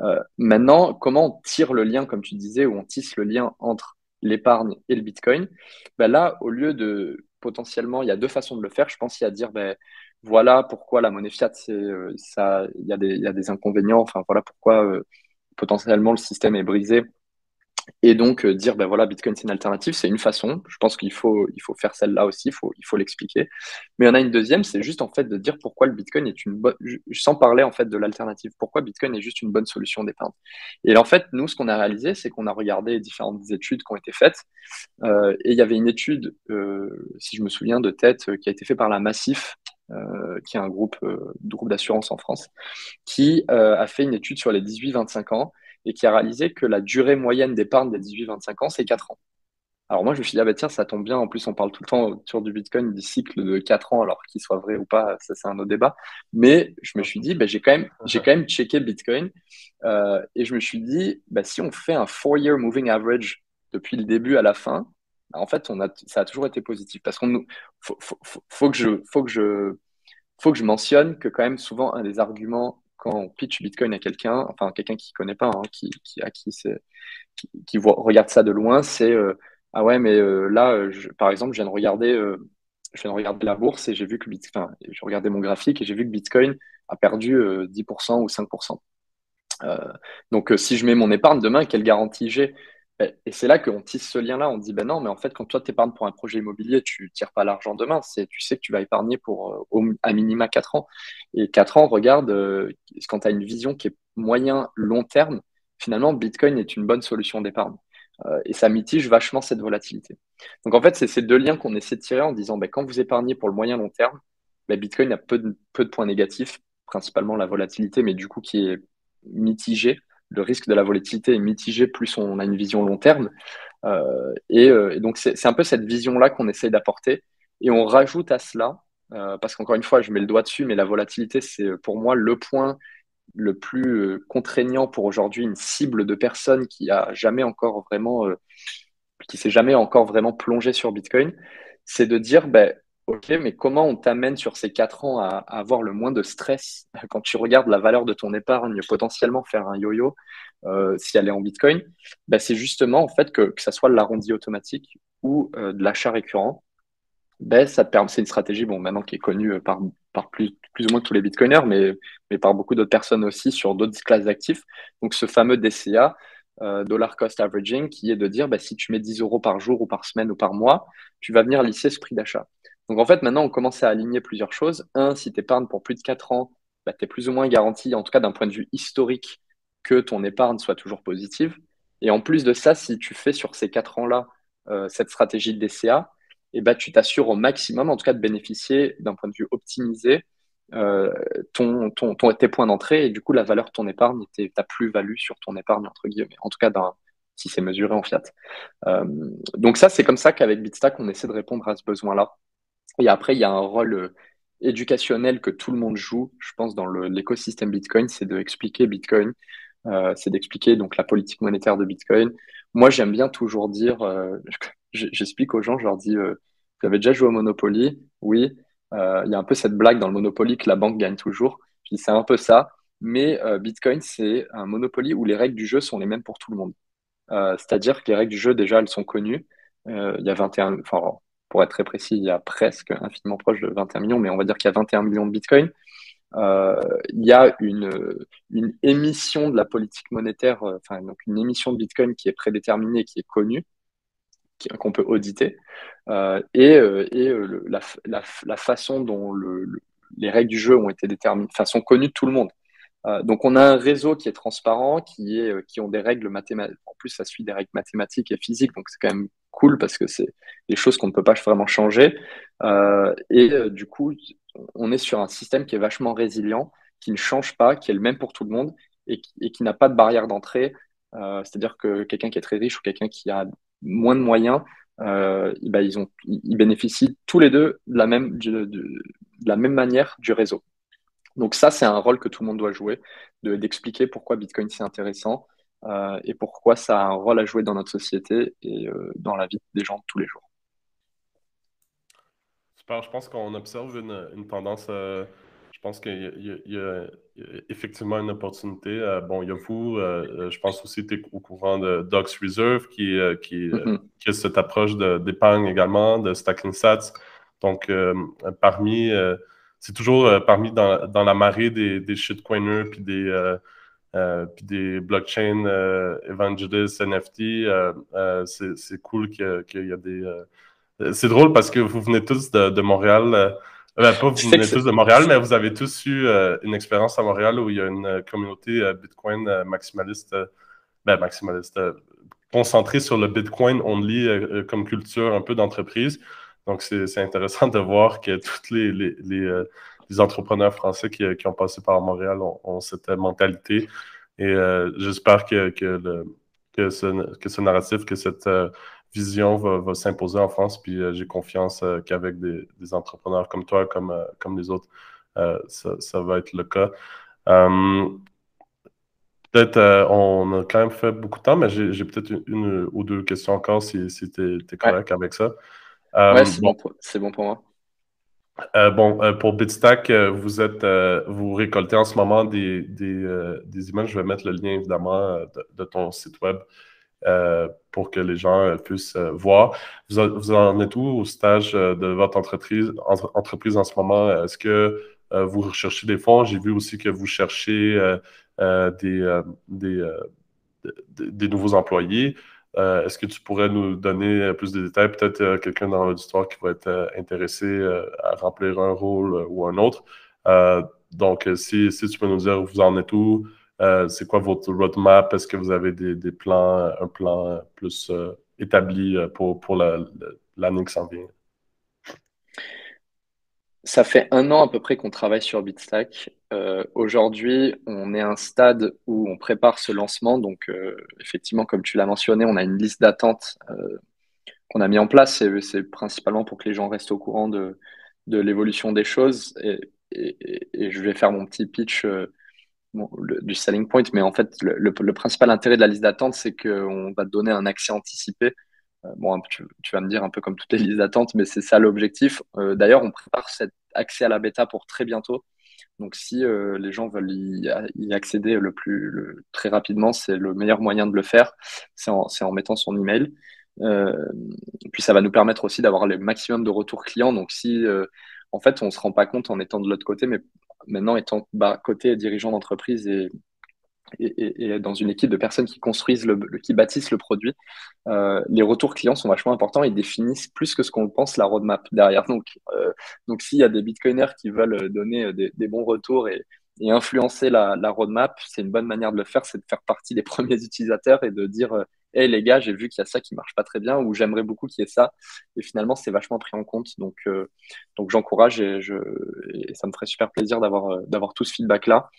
Euh, maintenant, comment on tire le lien, comme tu disais, ou on tisse le lien entre l'épargne et le Bitcoin? Ben Là, au lieu de potentiellement, il y a deux façons de le faire. Je pense qu'il y a à dire, ben, voilà pourquoi la monnaie fiat, euh, ça, il y, a des, il y a des inconvénients. Voilà pourquoi potentiellement le système est brisé et donc euh, dire, ben voilà, Bitcoin c'est une alternative, c'est une façon. Je pense qu'il faut, il faut faire celle-là aussi, il faut, il faut l'expliquer. Mais il y en a une deuxième, c'est juste en fait de dire pourquoi le Bitcoin est une bonne, sans parler en fait de l'alternative, pourquoi Bitcoin est juste une bonne solution d'épargne. Et en fait, nous, ce qu'on a réalisé, c'est qu'on a regardé différentes études qui ont été faites. Euh, et il y avait une étude, euh, si je me souviens de tête, qui a été faite par la Massif, qui est un groupe, groupe d'assurance en France, qui a fait une étude sur les 18-25 ans et qui a réalisé que la durée moyenne d'épargne des 18-25 ans, c'est 4 ans. Alors moi, je me suis dit, ah bah tiens, ça tombe bien. En plus, on parle tout le temps sur du Bitcoin du cycle de 4 ans, alors qu'il soit vrai ou pas, ça c'est un autre débat. Mais je me suis dit, bah, j'ai quand, même, quand même checké Bitcoin euh, et je me suis dit, bah, si on fait un 4-year moving average depuis le début à la fin, bah, en fait, on a, ça a toujours été positif. Parce qu'on faut, faut, faut, faut, faut que je mentionne que quand même souvent, un des arguments quand on pitch Bitcoin à quelqu'un, enfin quelqu'un qui ne connaît pas, hein, qui, qui, voit, regarde ça de loin, c'est euh, ah ouais, mais euh, là, par exemple, je viens de regarder, euh, je la bourse et j'ai vu que Bitcoin, je regardais mon graphique et j'ai vu que Bitcoin a perdu 10% ou 5%. donc, si je mets mon épargne demain, quelle garantie j'ai? Et c'est là qu'on tisse ce lien-là. On dit, ben non, mais en fait, quand toi, tu épargnes pour un projet immobilier, tu ne tires pas l'argent demain. Tu sais que tu vas épargner pour euh, à minima 4 ans. Et 4 ans, regarde, euh, quand tu as une vision qui est moyen-long terme, finalement, Bitcoin est une bonne solution d'épargne. Euh, et ça mitige vachement cette volatilité. Donc, en fait, c'est ces deux liens qu'on essaie de tirer en disant, ben, quand vous épargnez pour le moyen-long terme, ben, Bitcoin a peu de points négatifs, principalement la volatilité, mais du coup, qui est mitigée le risque de la volatilité est mitigé plus on a une vision long terme. Euh, euh, et, donc, c'est un peu cette vision-là qu'on essaye d'apporter. Et on rajoute à cela parce qu'encore une fois, je mets le doigt dessus, mais la volatilité, c'est pour moi le point le plus contraignant pour aujourd'hui une cible de personnes qui a jamais encore vraiment, qui s'est jamais encore vraiment plongé sur Bitcoin, c'est de dire, ben, ok, mais comment on t'amène sur ces quatre ans à, avoir le moins de stress quand tu regardes la valeur de ton épargne potentiellement faire un yo-yo euh, si elle est en Bitcoin? Ben, C'est justement en fait que, que ça soit de l'arrondi automatique ou euh, de l'achat récurrent. Ben, ça permet, c'est une stratégie bon, maintenant qui est connue par, par plus, plus ou moins tous les Bitcoiners, mais, mais par beaucoup d'autres personnes aussi sur d'autres classes d'actifs. Donc ce fameux DCA, euh, dollar cost averaging, qui est de dire bah, si tu mets 10 euros par jour ou par semaine ou par mois, tu vas venir lisser ce prix d'achat. Donc en fait, maintenant, on commence à aligner plusieurs choses. Un, si tu épargnes pour plus de 4 ans, bah, tu es plus ou moins garanti, en tout cas d'un point de vue historique, que ton épargne soit toujours positive. Et en plus de ça, si tu fais sur ces 4 ans-là euh, cette stratégie de DCA, et eh bah, tu t'assures au maximum, en tout cas, de bénéficier d'un point de vue optimisé euh, ton, ton, tes points d'entrée et du coup la valeur de ton épargne, ta plus-value sur ton épargne, entre guillemets. En tout cas, si c'est mesuré en fiat. Euh, donc ça, c'est comme ça qu'avec Bitstack, on essaie de répondre à ce besoin-là. Et après, il y a un rôle euh, éducationnel que tout le monde joue, je pense, dans l'écosystème Bitcoin, c'est d'expliquer Bitcoin, euh, c'est d'expliquer donc la politique monétaire de Bitcoin. Moi, j'aime bien toujours dire, euh, j'explique aux gens, je leur dis, vous avez déjà joué au Monopoly? Oui. Il y a un peu cette blague dans le Monopoly que la banque gagne toujours. Je dis, c'est un peu ça. Mais Bitcoin, c'est un Monopoly où les règles du jeu sont les mêmes pour tout le monde. C'est-à-dire que les règles du jeu, déjà, elles sont connues. il y a 21, enfin, pour être très précis, il y a presque infiniment proche de 21 millions, mais on va dire qu'il y a 21 millions de Bitcoin. Euh, il y a une, émission de la politique monétaire, euh, enfin donc une émission de Bitcoin qui est prédéterminée, qui est connue, qu'on peut auditer, euh, et, la, façon dont le, les règles du jeu ont été déterminées, enfin sont connues de tout le monde. donc on a un réseau qui est transparent, qui, est, qui ont des règles mathématiques. En plus, ça suit des règles mathématiques et physiques, donc c'est quand même cool parce que c'est des choses qu'on ne peut pas vraiment changer. Euh, et euh, du coup, on est sur un système qui est vachement résilient, qui ne change pas, qui est le même pour tout le monde et qui, n'a pas de barrière d'entrée. Euh, c'est-à-dire que quelqu'un qui est très riche ou quelqu'un qui a moins de moyens, bah, ils, bénéficient tous les deux de la même manière du réseau. Donc ça, c'est un rôle que tout le monde doit jouer, d'expliquer pourquoi Bitcoin c'est intéressant, euh, et pourquoi ça a un rôle à jouer dans notre société et euh, dans la vie des gens de tous les jours. Super, je pense qu'on observe une, une tendance. Euh, je pense qu'il y, a effectivement une opportunité. bon, il y a vous, je pense aussi que tu es au courant de Docs Reserve qui, qui, qui a cette approche d'épargne également, de stacking sats. Donc, parmi, c'est toujours parmi dans, dans, la marée des, des shitcoiners puis des puis des blockchain euh, evangelistes, NFT, euh, c'est cool qu'il y, a des. c'est drôle parce que vous venez tous de, Montréal. pas vous venez tous de Montréal, mais vous avez tous eu une expérience à Montréal où il y a une communauté Bitcoin maximaliste, ben, maximaliste, concentrée sur le Bitcoin only comme culture un peu d'entreprise. Donc, c'est intéressant de voir que toutes les, les, les, les entrepreneurs français qui, qui, ont passé par Montréal ont, cette mentalité. Et euh, j'espère que, que, le, que, ce, que, ce, narratif, que cette euh, vision va, va s'imposer en France. Puis euh, j'ai confiance qu'avec des, des, entrepreneurs comme toi, comme, comme les autres, ça, ça, va être le cas. Peut-être, on a quand même fait beaucoup de temps, mais j'ai peut-être une, ou deux questions encore si, si tu es, correct avec ça. ouais, c'est bon, bon, pour moi. Euh, bon, euh, pour Bitstack, euh, vous êtes, vous récoltez en ce moment des, des, images. Je vais mettre le lien évidemment de, ton site web pour que les gens puissent voir. Vous, en êtes où au stage de votre entreprise, entreprise en ce moment? Est-ce que vous recherchez des fonds? J'ai vu aussi que vous cherchez des, des, nouveaux employés. Euh, est-ce que tu pourrais nous donner plus de détails? Peut-être euh, quelqu'un dans l'histoire qui va être euh, intéressé à remplir un rôle ou un autre. donc, si, tu peux nous dire où vous en êtes où, c'est quoi votre roadmap? Est-ce que vous avez des, plans, un plan plus établi pour, pour l'année qui s'en vient? Ça fait un an à peu près qu'on travaille sur Bitstack. Euh, aujourd'hui, on est à un stade où on prépare ce lancement. Donc, euh, effectivement, comme tu l'as mentionné, on a une liste d'attente euh, qu'on a mis en place. C'est principalement pour que les gens restent au courant de, l'évolution des choses. Et, je vais faire mon petit pitch du selling point. Mais en fait, le, principal intérêt de la liste d'attente, c'est qu'on va donner un accès anticipé. Bon, tu, vas me dire un peu comme toutes les listes d'attente, mais c'est ça l'objectif. D'ailleurs, on prépare cet accès à la bêta pour très bientôt. Donc, si euh, les gens veulent y, accéder le plus très rapidement, c'est le meilleur moyen de le faire, c'est en, mettant son email. Euh, puis, ça va nous permettre aussi d'avoir le maximum de retours clients. Donc, si euh, en fait, on ne se rend pas compte en étant de l'autre côté, mais maintenant étant bas, côté dirigeant d'entreprise et et, dans une équipe de personnes qui construisent, le, qui bâtissent le produit, euh, les retours clients sont vachement importants et définissent plus que ce qu'on pense la roadmap derrière. Donc, euh, donc s'il y a des bitcoiners qui veulent donner des, bons retours et, influencer la, roadmap, c'est une bonne manière de le faire, c'est de faire partie des premiers utilisateurs et de dire euh, Hey les gars, j'ai vu qu'il y a ça qui marche pas très bien ou j'aimerais beaucoup qu'il y ait ça. Et finalement, c'est vachement pris en compte. Donc, euh, donc j'encourage et, ça me ferait super plaisir d'avoir d'avoir tout ce feedback là.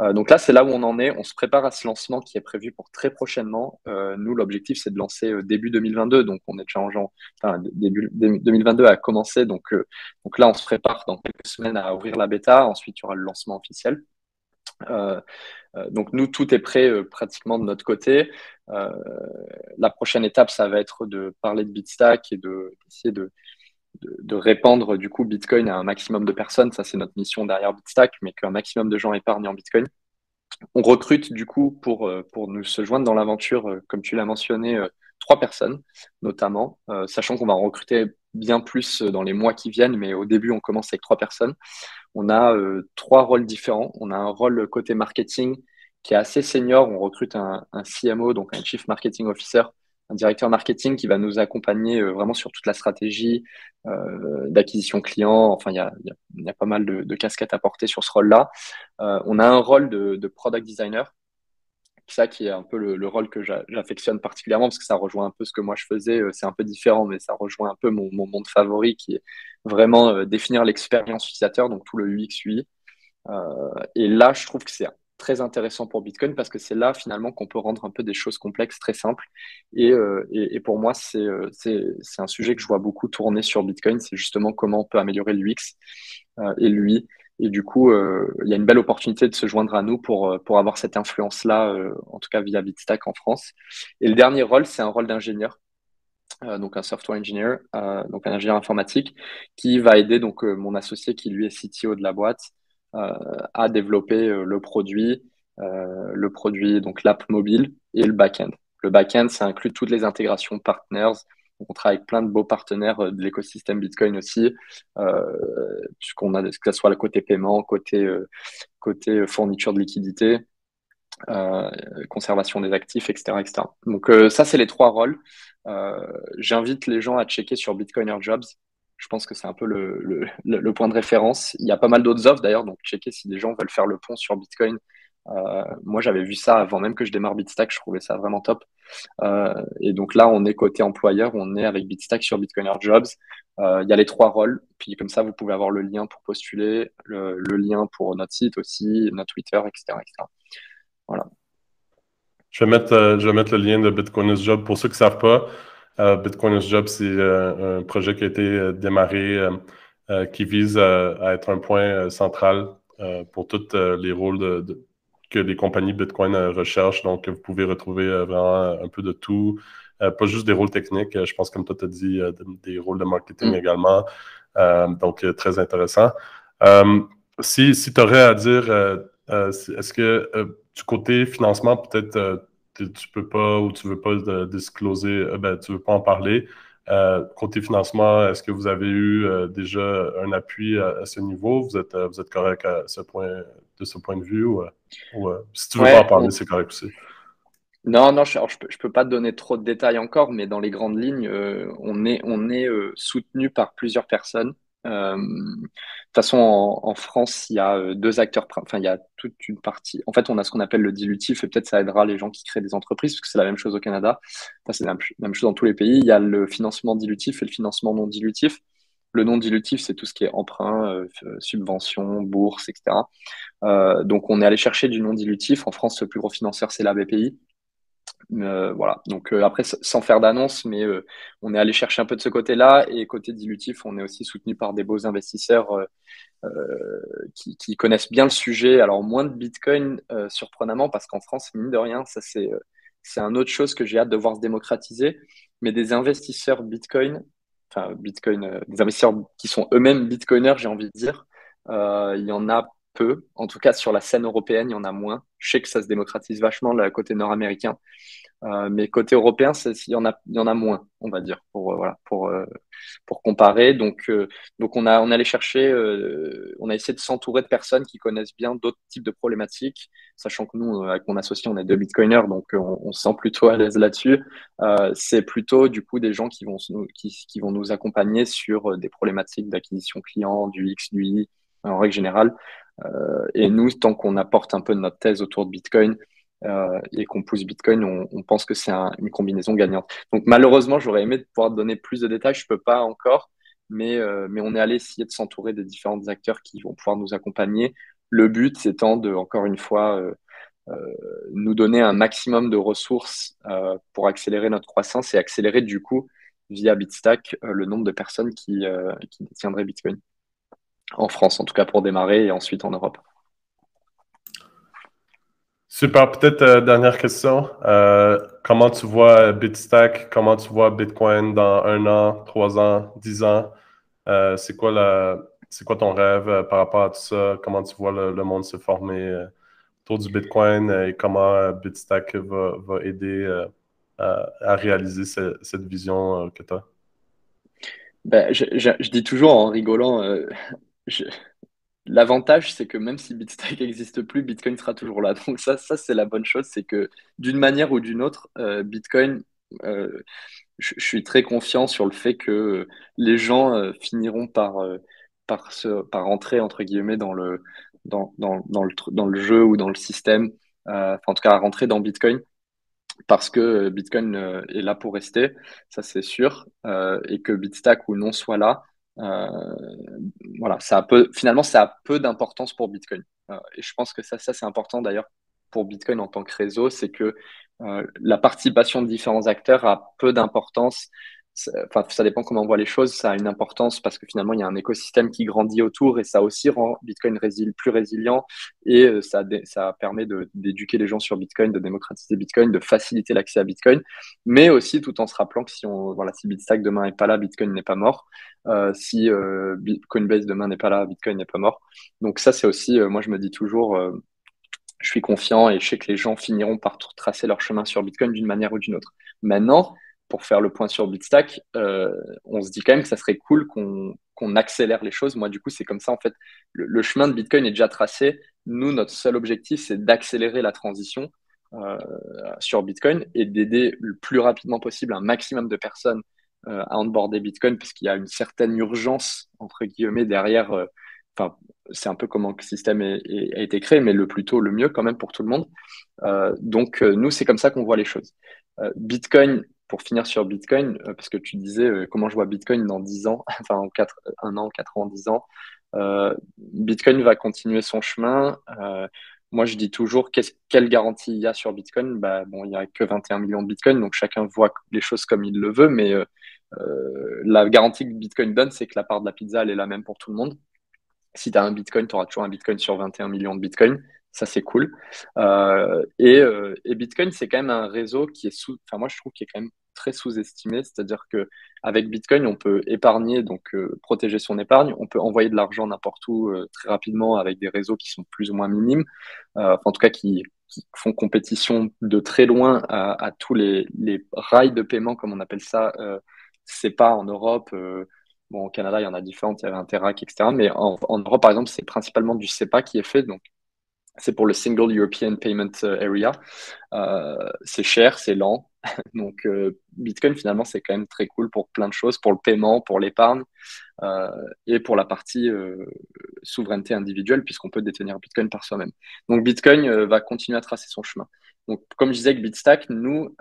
Euh, donc là, c'est là où on en est. On se prépare à ce lancement qui est prévu pour très prochainement. Euh, nous, l'objectif, c'est de lancer euh, début 2022. Donc, on est déjà en début 2022 a commencé. Donc, donc là, on se prépare dans quelques semaines à ouvrir la bêta. Ensuite, il y aura le lancement officiel. Donc, nous, tout est prêt pratiquement de notre côté. la prochaine étape, ça va être de parler de Bitstack et d'essayer de de, répandre du coup Bitcoin à un maximum de personnes. Ça, c'est notre mission derrière Bitstack, mais qu'un maximum de gens épargnent en Bitcoin. On recrute du coup pour, euh, pour nous se joindre dans l'aventure, euh, comme tu l'as mentionné, euh, trois personnes notamment, sachant qu'on va en recruter bien plus dans les mois qui viennent, mais au début, on commence avec trois personnes. On a trois rôles différents. On a un rôle côté marketing qui est assez senior. On recrute un, CMO, donc un Chief Marketing Officer, un directeur marketing qui va nous accompagner euh, vraiment sur toute la stratégie euh, d'acquisition client. Enfin, il y a, a, pas mal de, casquettes à porter sur ce rôle-là. Euh, on a un rôle de, product designer. Ça qui est un peu le, le rôle que j'affectionne particulièrement parce que ça rejoint un peu ce que moi je faisais. C'est un peu différent, mais ça rejoint un peu mon, mon monde favori qui est vraiment définir l'expérience utilisateur, donc tout le UX UI. et là, je trouve que c'est très intéressant pour Bitcoin parce que c'est là finalement qu'on peut rendre un peu des choses complexes très simples. Et, euh, et, pour moi, euh, c'est un sujet que je vois beaucoup tourner sur Bitcoin, c'est justement comment on peut améliorer l'UX euh, et lui. Et du coup, il y a une belle opportunité de se joindre à nous pour, pour avoir cette influence-là, en tout cas via Bitstack en France. Et le dernier rôle, c'est un rôle d'ingénieur. donc un software engineer, donc un ingénieur informatique, qui va aider donc mon associé qui lui est CTO de la boîte euh, à développer euh, le produit, euh, le produit, donc l'app mobile et le back-end. Le back-end, ça inclut toutes les intégrations partners. On travaille avec plein de beaux partenaires de l'écosystème Bitcoin aussi, puisqu'on a que ce soit le côté paiement, côté, côté fourniture de liquidité, conservation des actifs, etc. etc. Donc ça, c'est les trois rôles. J'invite les gens à checker sur Bitcoiner Jobs je pense que c'est un peu le, le, point de référence. Il y a pas mal d'autres offres d'ailleurs, donc checker si des gens veulent faire le pont sur Bitcoin. Euh, moi, j'avais vu ça avant même que je démarre Bitstack, je trouvais ça vraiment top. Euh, et donc là, on est côté employeur, on est avec Bitstack sur Bitcoiner Jobs. Euh, il y a les trois rôles, puis comme ça, vous pouvez avoir le lien pour postuler, le, lien pour notre site aussi, notre Twitter, etc. Voilà. Je vais, mettre, le lien de Bitcoiner Jobs. Pour ceux qui ne savent pas, euh, Bitcoiners Job, c'est un projet qui a été démarré qui vise à, être un point central pour tous les rôles que les compagnies Bitcoin recherchent. Donc, vous pouvez retrouver vraiment un peu de tout. pas juste des rôles techniques, je pense, comme toi, tu as dit, des rôles de marketing mm. également. donc, très intéressant. si si tu aurais à dire, est-ce que du côté financement, peut-être tu peux pas ou tu veux pas discloser, euh, ben, tu veux pas en parler. Euh, côté financement, est-ce que vous avez eu euh, déjà un appui à, ce niveau? Vous êtes, vous êtes correct à ce point, de ce point de vue ou, si tu veux pas en parler, c'est correct aussi. Non, non, je, ne peux, peux, pas te donner trop de détails encore, mais dans les grandes lignes, on est, on est soutenu par plusieurs personnes. Euh, de toute façon, en, France, il y a euh, deux acteurs, enfin, il y a toute une partie. En fait, on a ce qu'on appelle le dilutif, et peut-être ça aidera les gens qui créent des entreprises, parce que c'est la même chose au Canada. c'est la même chose dans tous les pays. Il y a le financement dilutif et le financement non dilutif. Le non dilutif, c'est tout ce qui est emprunt, euh, subvention, bourse, etc. donc, on est allé chercher du non dilutif. En France, le plus gros financeur, c'est la BPI. Voilà. Donc après, sans faire d'annonce, mais on est allé chercher un peu de ce côté-là. Et côté dilutif, on est aussi soutenu par des beaux investisseurs qui, qui, connaissent bien le sujet. Alors moins de Bitcoin, surprenamment, parce qu'en France, mine de rien, ça c'est c'est un autre chose que j'ai hâte de voir se démocratiser. Mais des investisseurs Bitcoin, enfin Bitcoin, des investisseurs qui sont eux-mêmes Bitcoiners, j'ai envie de dire, il y en a En tout cas, sur la scène européenne, il y en a moins. Je sais que ça se démocratise vachement le côté nord-américain. Euh, mais côté européen, il y, en a, moins, on va dire, pour, euh, voilà, pour, euh, pour comparer. Donc, donc on, a, on allé chercher, on a essayé de s'entourer de personnes qui connaissent bien d'autres types de problématiques, sachant que nous, avec mon associé, on est deux bitcoiners, donc on, se sent plutôt à l'aise là-dessus. c'est plutôt du coup des gens qui vont, qui vont nous accompagner sur des problématiques d'acquisition client, du X, du Y, en règle générale. Et nous, tant qu'on apporte un peu de notre thèse autour de Bitcoin, euh, et qu'on pousse Bitcoin, on, pense que c'est une combinaison gagnante. Donc malheureusement, j'aurais aimé pouvoir donner plus de détails, je ne peux pas encore, mais, euh, mais on est allé essayer de s'entourer des différents acteurs qui vont pouvoir nous accompagner. Le but étant de, encore une fois, euh, nous donner un maximum de ressources pour accélérer notre croissance et accélérer du coup via Bitstack le nombre de personnes qui, qui détiendraient Bitcoin. En France, en tout cas pour démarrer, et ensuite en Europe. Super. Peut-être euh, dernière question. Euh, comment tu vois Bitstack? Comment tu vois Bitcoin dans un an, trois ans, dix ans? Euh, c'est quoi la, c'est quoi ton rêve par rapport à tout ça? Comment tu vois le, monde se former autour du Bitcoin et comment Bitstack va, va aider à, réaliser cette vision que tu as? Ben, je, je, dis toujours en rigolant, L'avantage, c'est que même si Bitstack n'existe plus, Bitcoin sera toujours là. Donc ça, ça c'est la bonne chose, c'est que d'une manière ou d'une autre, euh, Bitcoin, euh, je, suis très confiant sur le fait que les gens euh, finiront par, par, se, par entrer, entre guillemets, dans le, dans, dans, dans, le, dans le jeu ou dans le système, enfin, en tout cas à rentrer dans Bitcoin parce que Bitcoin est là pour rester, ça c'est sûr, et que Bitstack ou non soit là, voilà, ça a peu, finalement, ça a peu d'importance pour Bitcoin. Euh, et je pense que ça, ça c'est important d'ailleurs pour Bitcoin en tant que réseau, c'est que euh, la participation de différents acteurs a peu d'importance enfin, ça dépend comment on voit les choses, ça a une importance parce que finalement, il y a un écosystème qui grandit autour et ça aussi rend Bitcoin plus résilient et euh, ça, ça permet d'éduquer les gens sur Bitcoin, de démocratiser Bitcoin, de faciliter l'accès à Bitcoin, mais aussi tout en se rappelant que si, on, voilà, si Bitstack demain n'est pas là, Bitcoin n'est pas mort. Euh, si euh, Coinbase demain n'est pas là, Bitcoin n'est pas mort. Donc ça, c'est aussi, moi je me dis toujours, je suis confiant et je sais que les gens finiront par tracer leur chemin sur Bitcoin d'une manière ou d'une autre. Maintenant, pour faire le point sur Bitstack, euh, on se dit quand même que ça serait cool qu'on accélère les choses. Moi, du coup, c'est comme ça, en fait, le, chemin de Bitcoin est déjà tracé. Nous, notre seul objectif, c'est d'accélérer la transition euh, sur Bitcoin et d'aider le plus rapidement possible un maximum de personnes euh, à onboarder Bitcoin, parce qu'il y a une certaine urgence, entre guillemets, derrière. Enfin, c'est un peu comment le système a été créé, mais le plus tôt, le mieux quand même pour tout le monde. donc, nous, c'est comme ça qu'on voit les choses. Bitcoin pour finir sur Bitcoin, euh, parce que tu disais euh, comment je vois Bitcoin dans 10 ans, enfin en 4, un an, 4 ans, 10 ans. Euh, Bitcoin va continuer son chemin. moi, je dis toujours quelle garantie il y a sur Bitcoin? Bah, bon, il n'y a que 21 millions de Bitcoin, donc chacun voit les choses comme il le veut, mais la garantie que Bitcoin donne, c'est que la part de la pizza, elle est la même pour tout le monde. Si tu as un Bitcoin, tu auras toujours un Bitcoin sur 21 millions de Bitcoin. Ça, c'est cool. Euh, euh, et, Bitcoin, c'est quand même un réseau qui est sous, enfin, moi, je trouve qu'il est quand même très sous-estimé. C'est-à-dire que avec Bitcoin, on peut épargner, donc euh, protéger son épargne. On peut envoyer de l'argent n'importe où très rapidement avec des réseaux qui sont plus ou moins minimes, en tout cas qui, font compétition de très loin à, tous les, rails de paiement, comme on appelle ça. c'est pas en Europe. Bon, au Canada, il y en a différentes, il y avait Interac, etc. Mais en, en Europe, par exemple, c'est principalement du SEPA qui est fait. Donc, c'est pour le Single European Payment euh, Area. Euh, c'est cher, c'est lent. Donc, euh, Bitcoin, finalement, c'est quand même très cool pour plein de choses, pour le paiement, pour l'épargne et pour la partie souveraineté individuelle, puisqu'on peut détenir Bitcoin par soi-même. Donc, Bitcoin va continuer à tracer son chemin. Donc, comme je disais avec Bitstack, nous,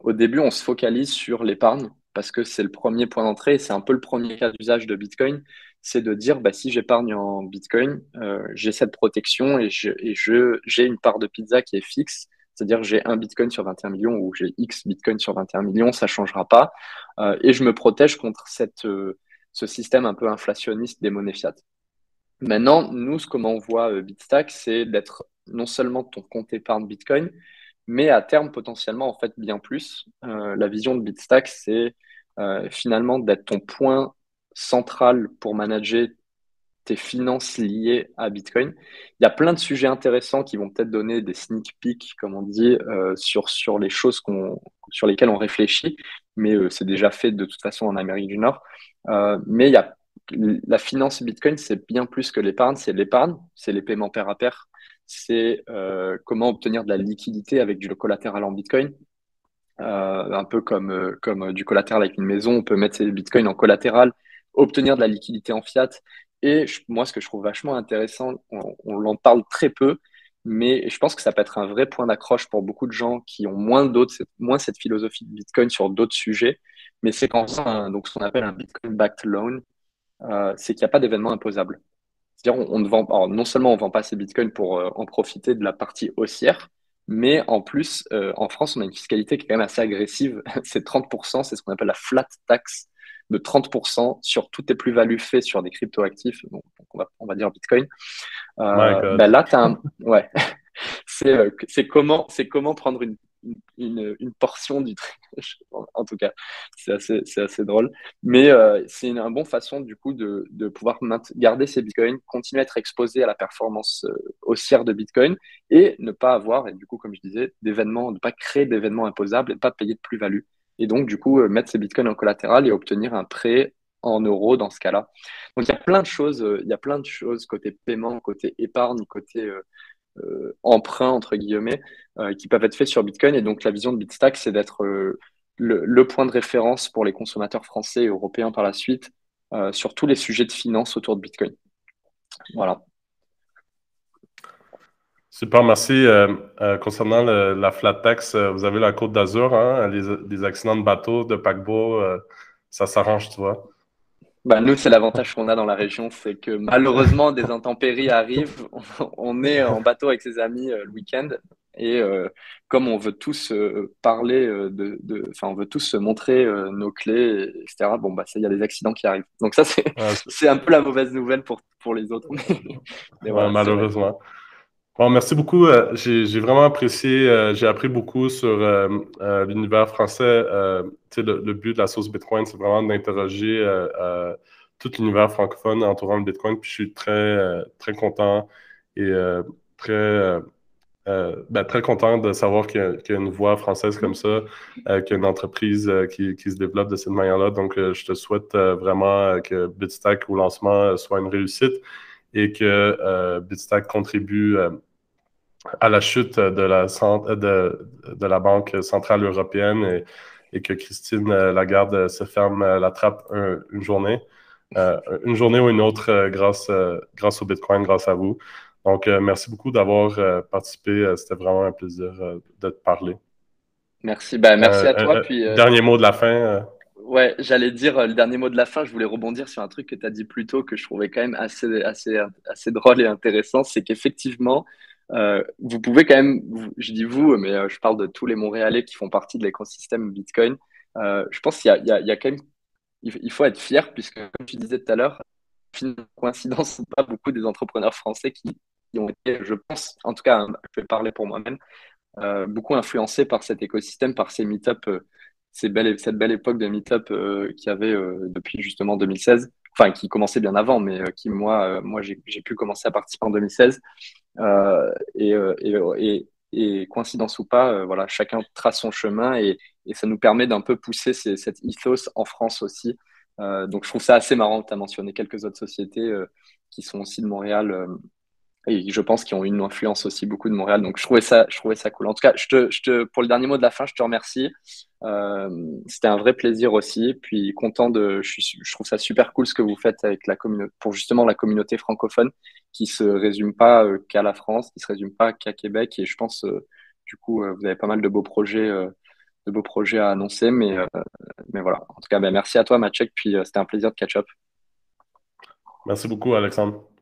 au début, on se focalise sur l'épargne parce que c'est le premier point d'entrée et c'est un peu le premier cas d'usage de Bitcoin c'est de dire bah, si j'épargne en Bitcoin, euh, j'ai cette protection et j'ai je, une part de pizza qui est fixe C'est-à-dire j'ai un Bitcoin sur 21 millions ou j'ai X Bitcoin sur 21 millions, ça ne changera pas. et je me protège contre cette, ce système un peu inflationniste des monnaies fiat. Maintenant, nous, ce comment on voit Bitstack, c'est d'être non seulement ton compte épargne Bitcoin, mais à terme potentiellement en fait bien plus. la vision de Bitstack, c'est finalement d'être ton point central pour manager tes finances liées à Bitcoin. Il y a plein de sujets intéressants qui vont peut-être donner des sneak peeks, comme on dit, euh, sur, sur les choses sur lesquelles on réfléchit, mais euh, c'est déjà fait de toute façon en Amérique du Nord. Euh, mais il y a, la finance Bitcoin, c'est bien plus que l'épargne. C'est l'épargne, c'est les paiements pair à pair, c'est comment obtenir de la liquidité avec du collatéral en Bitcoin. un peu comme, comme du collatéral avec une maison, on peut mettre ses bitcoins en collatéral, obtenir de la liquidité en fiat et moi, ce que je trouve vachement intéressant, on, en parle très peu, mais je pense que ça peut être un vrai point d'accroche pour beaucoup de gens qui ont moins moins cette philosophie de Bitcoin sur d'autres sujets. Mais c'est quand ça, donc ce qu'on appelle un Bitcoin backed loan, euh, c'est qu'il n'y a pas d'événement imposable. C'est-à-dire, on, ne vend, non seulement on ne vend pas ces bitcoins pour euh, en profiter de la partie haussière, mais en plus, euh, en France, on a une fiscalité qui est quand même assez agressive. c'est 30%, c'est ce qu'on appelle la flat tax de 30% sur toutes tes plus-values faites sur des cryptoactifs, donc, on, va, on, va, dire Bitcoin. Euh, là, tu as un... Ouais. Euh, c'est comment, comment prendre une, une, une, portion du truc. en tout cas, c'est assez, assez, drôle. Mais euh, c'est une, bonne façon, du coup, de, de pouvoir garder ces bitcoins, continuer à être exposé à la performance haussière de bitcoin et ne pas avoir, et du coup, comme je disais, d'événements, ne pas créer d'événements imposables et ne pas payer de plus-value et donc du coup euh, mettre ses bitcoins en collatéral et obtenir un prêt en euros dans ce cas-là. Donc il y a plein de choses, euh, il y a plein de choses côté paiement, côté épargne, côté euh, emprunt entre guillemets, qui peuvent être faits sur Bitcoin. Et donc la vision de Bitstack, c'est d'être le, point de référence pour les consommateurs français et européens par la suite sur tous les sujets de finance autour de Bitcoin. Voilà. Super, merci. Euh, euh, concernant la flat tax, euh, vous avez la Côte d'Azur, hein, les, accidents de bateau, de paquebot, ça s'arrange, tu vois? Bah, nous, c'est l'avantage qu'on a dans la région, c'est que malheureusement, des intempéries arrivent. On est en bateau avec ses amis le week-end. Et comme on veut tous parler, de, enfin, on veut tous se montrer nos clés, etc., bon, bah, il y a des accidents qui arrivent. Donc, ça, c'est un peu la mauvaise nouvelle pour, pour les autres. malheureusement. Bon, merci beaucoup. Euh, j'ai vraiment apprécié, euh, j'ai appris beaucoup sur euh, l'univers français. Le, le, but de la source Bitcoin, c'est vraiment d'interroger tout l'univers francophone entourant le Bitcoin. Puis je suis très, très content et très, ben, très content de savoir qu'il y, a une voix française comme ça, qu'il y a une entreprise qui, qui, se développe de cette manière-là. Donc, je te souhaite vraiment que Bitstack au lancement soit une réussite et que euh, Bitstack contribue euh, à la chute de la, de, de la Banque centrale européenne et, que Christine Lagarde se ferme la trappe une journée, euh, une journée ou une autre grâce, grâce au Bitcoin, grâce à vous. Donc, merci beaucoup d'avoir participé. C'était vraiment un plaisir de te parler. Merci. Ben, merci à toi. Puis, dernier mot de la fin. Ouais, j'allais dire euh, le dernier mot de la fin. Je voulais rebondir sur un truc que tu as dit plus tôt que je trouvais quand même assez, assez, assez drôle et intéressant. C'est qu'effectivement, euh, vous pouvez quand même, je dis vous, mais euh, je parle de tous les Montréalais qui font partie de l'écosystème Bitcoin. je pense qu'il y, y, y a, quand même, il faut être fier puisque, comme tu disais tout à l'heure, coïncidence pas beaucoup des entrepreneurs français qui, qui, ont été, je pense, en tout cas, je vais parler pour moi-même, beaucoup influencés par cet écosystème, par ces cette belle époque de Meetup euh, qu'il y avait euh, depuis justement 2016, enfin qui commençait bien avant, mais euh, qui moi, moi j'ai pu commencer à participer en 2016. Et, et, coïncidence ou pas, voilà, chacun trace son chemin et, ça nous permet d'un peu pousser cette ethos en France aussi. donc je trouve ça assez marrant tu as mentionné quelques autres sociétés qui sont aussi de Montréal et je pense qu'ils ont une influence aussi beaucoup de Montréal. Donc, je trouvais ça, je trouvais ça cool. En tout cas, je te, je te, pour le dernier mot de la fin, je te remercie. Euh, C'était un vrai plaisir aussi. Puis, content de, je, trouve ça super cool ce que vous faites avec la pour justement la communauté francophone qui se résume pas euh, qu'à la France, qui se résume pas qu'à Québec. Et je pense, euh, du coup, euh, vous avez pas mal de beaux projets, de beaux projets à annoncer. Mais, mais voilà. En tout cas, ben, merci à toi, Maciek. Puis, c'était un plaisir de catch up. Merci beaucoup, Alexandre.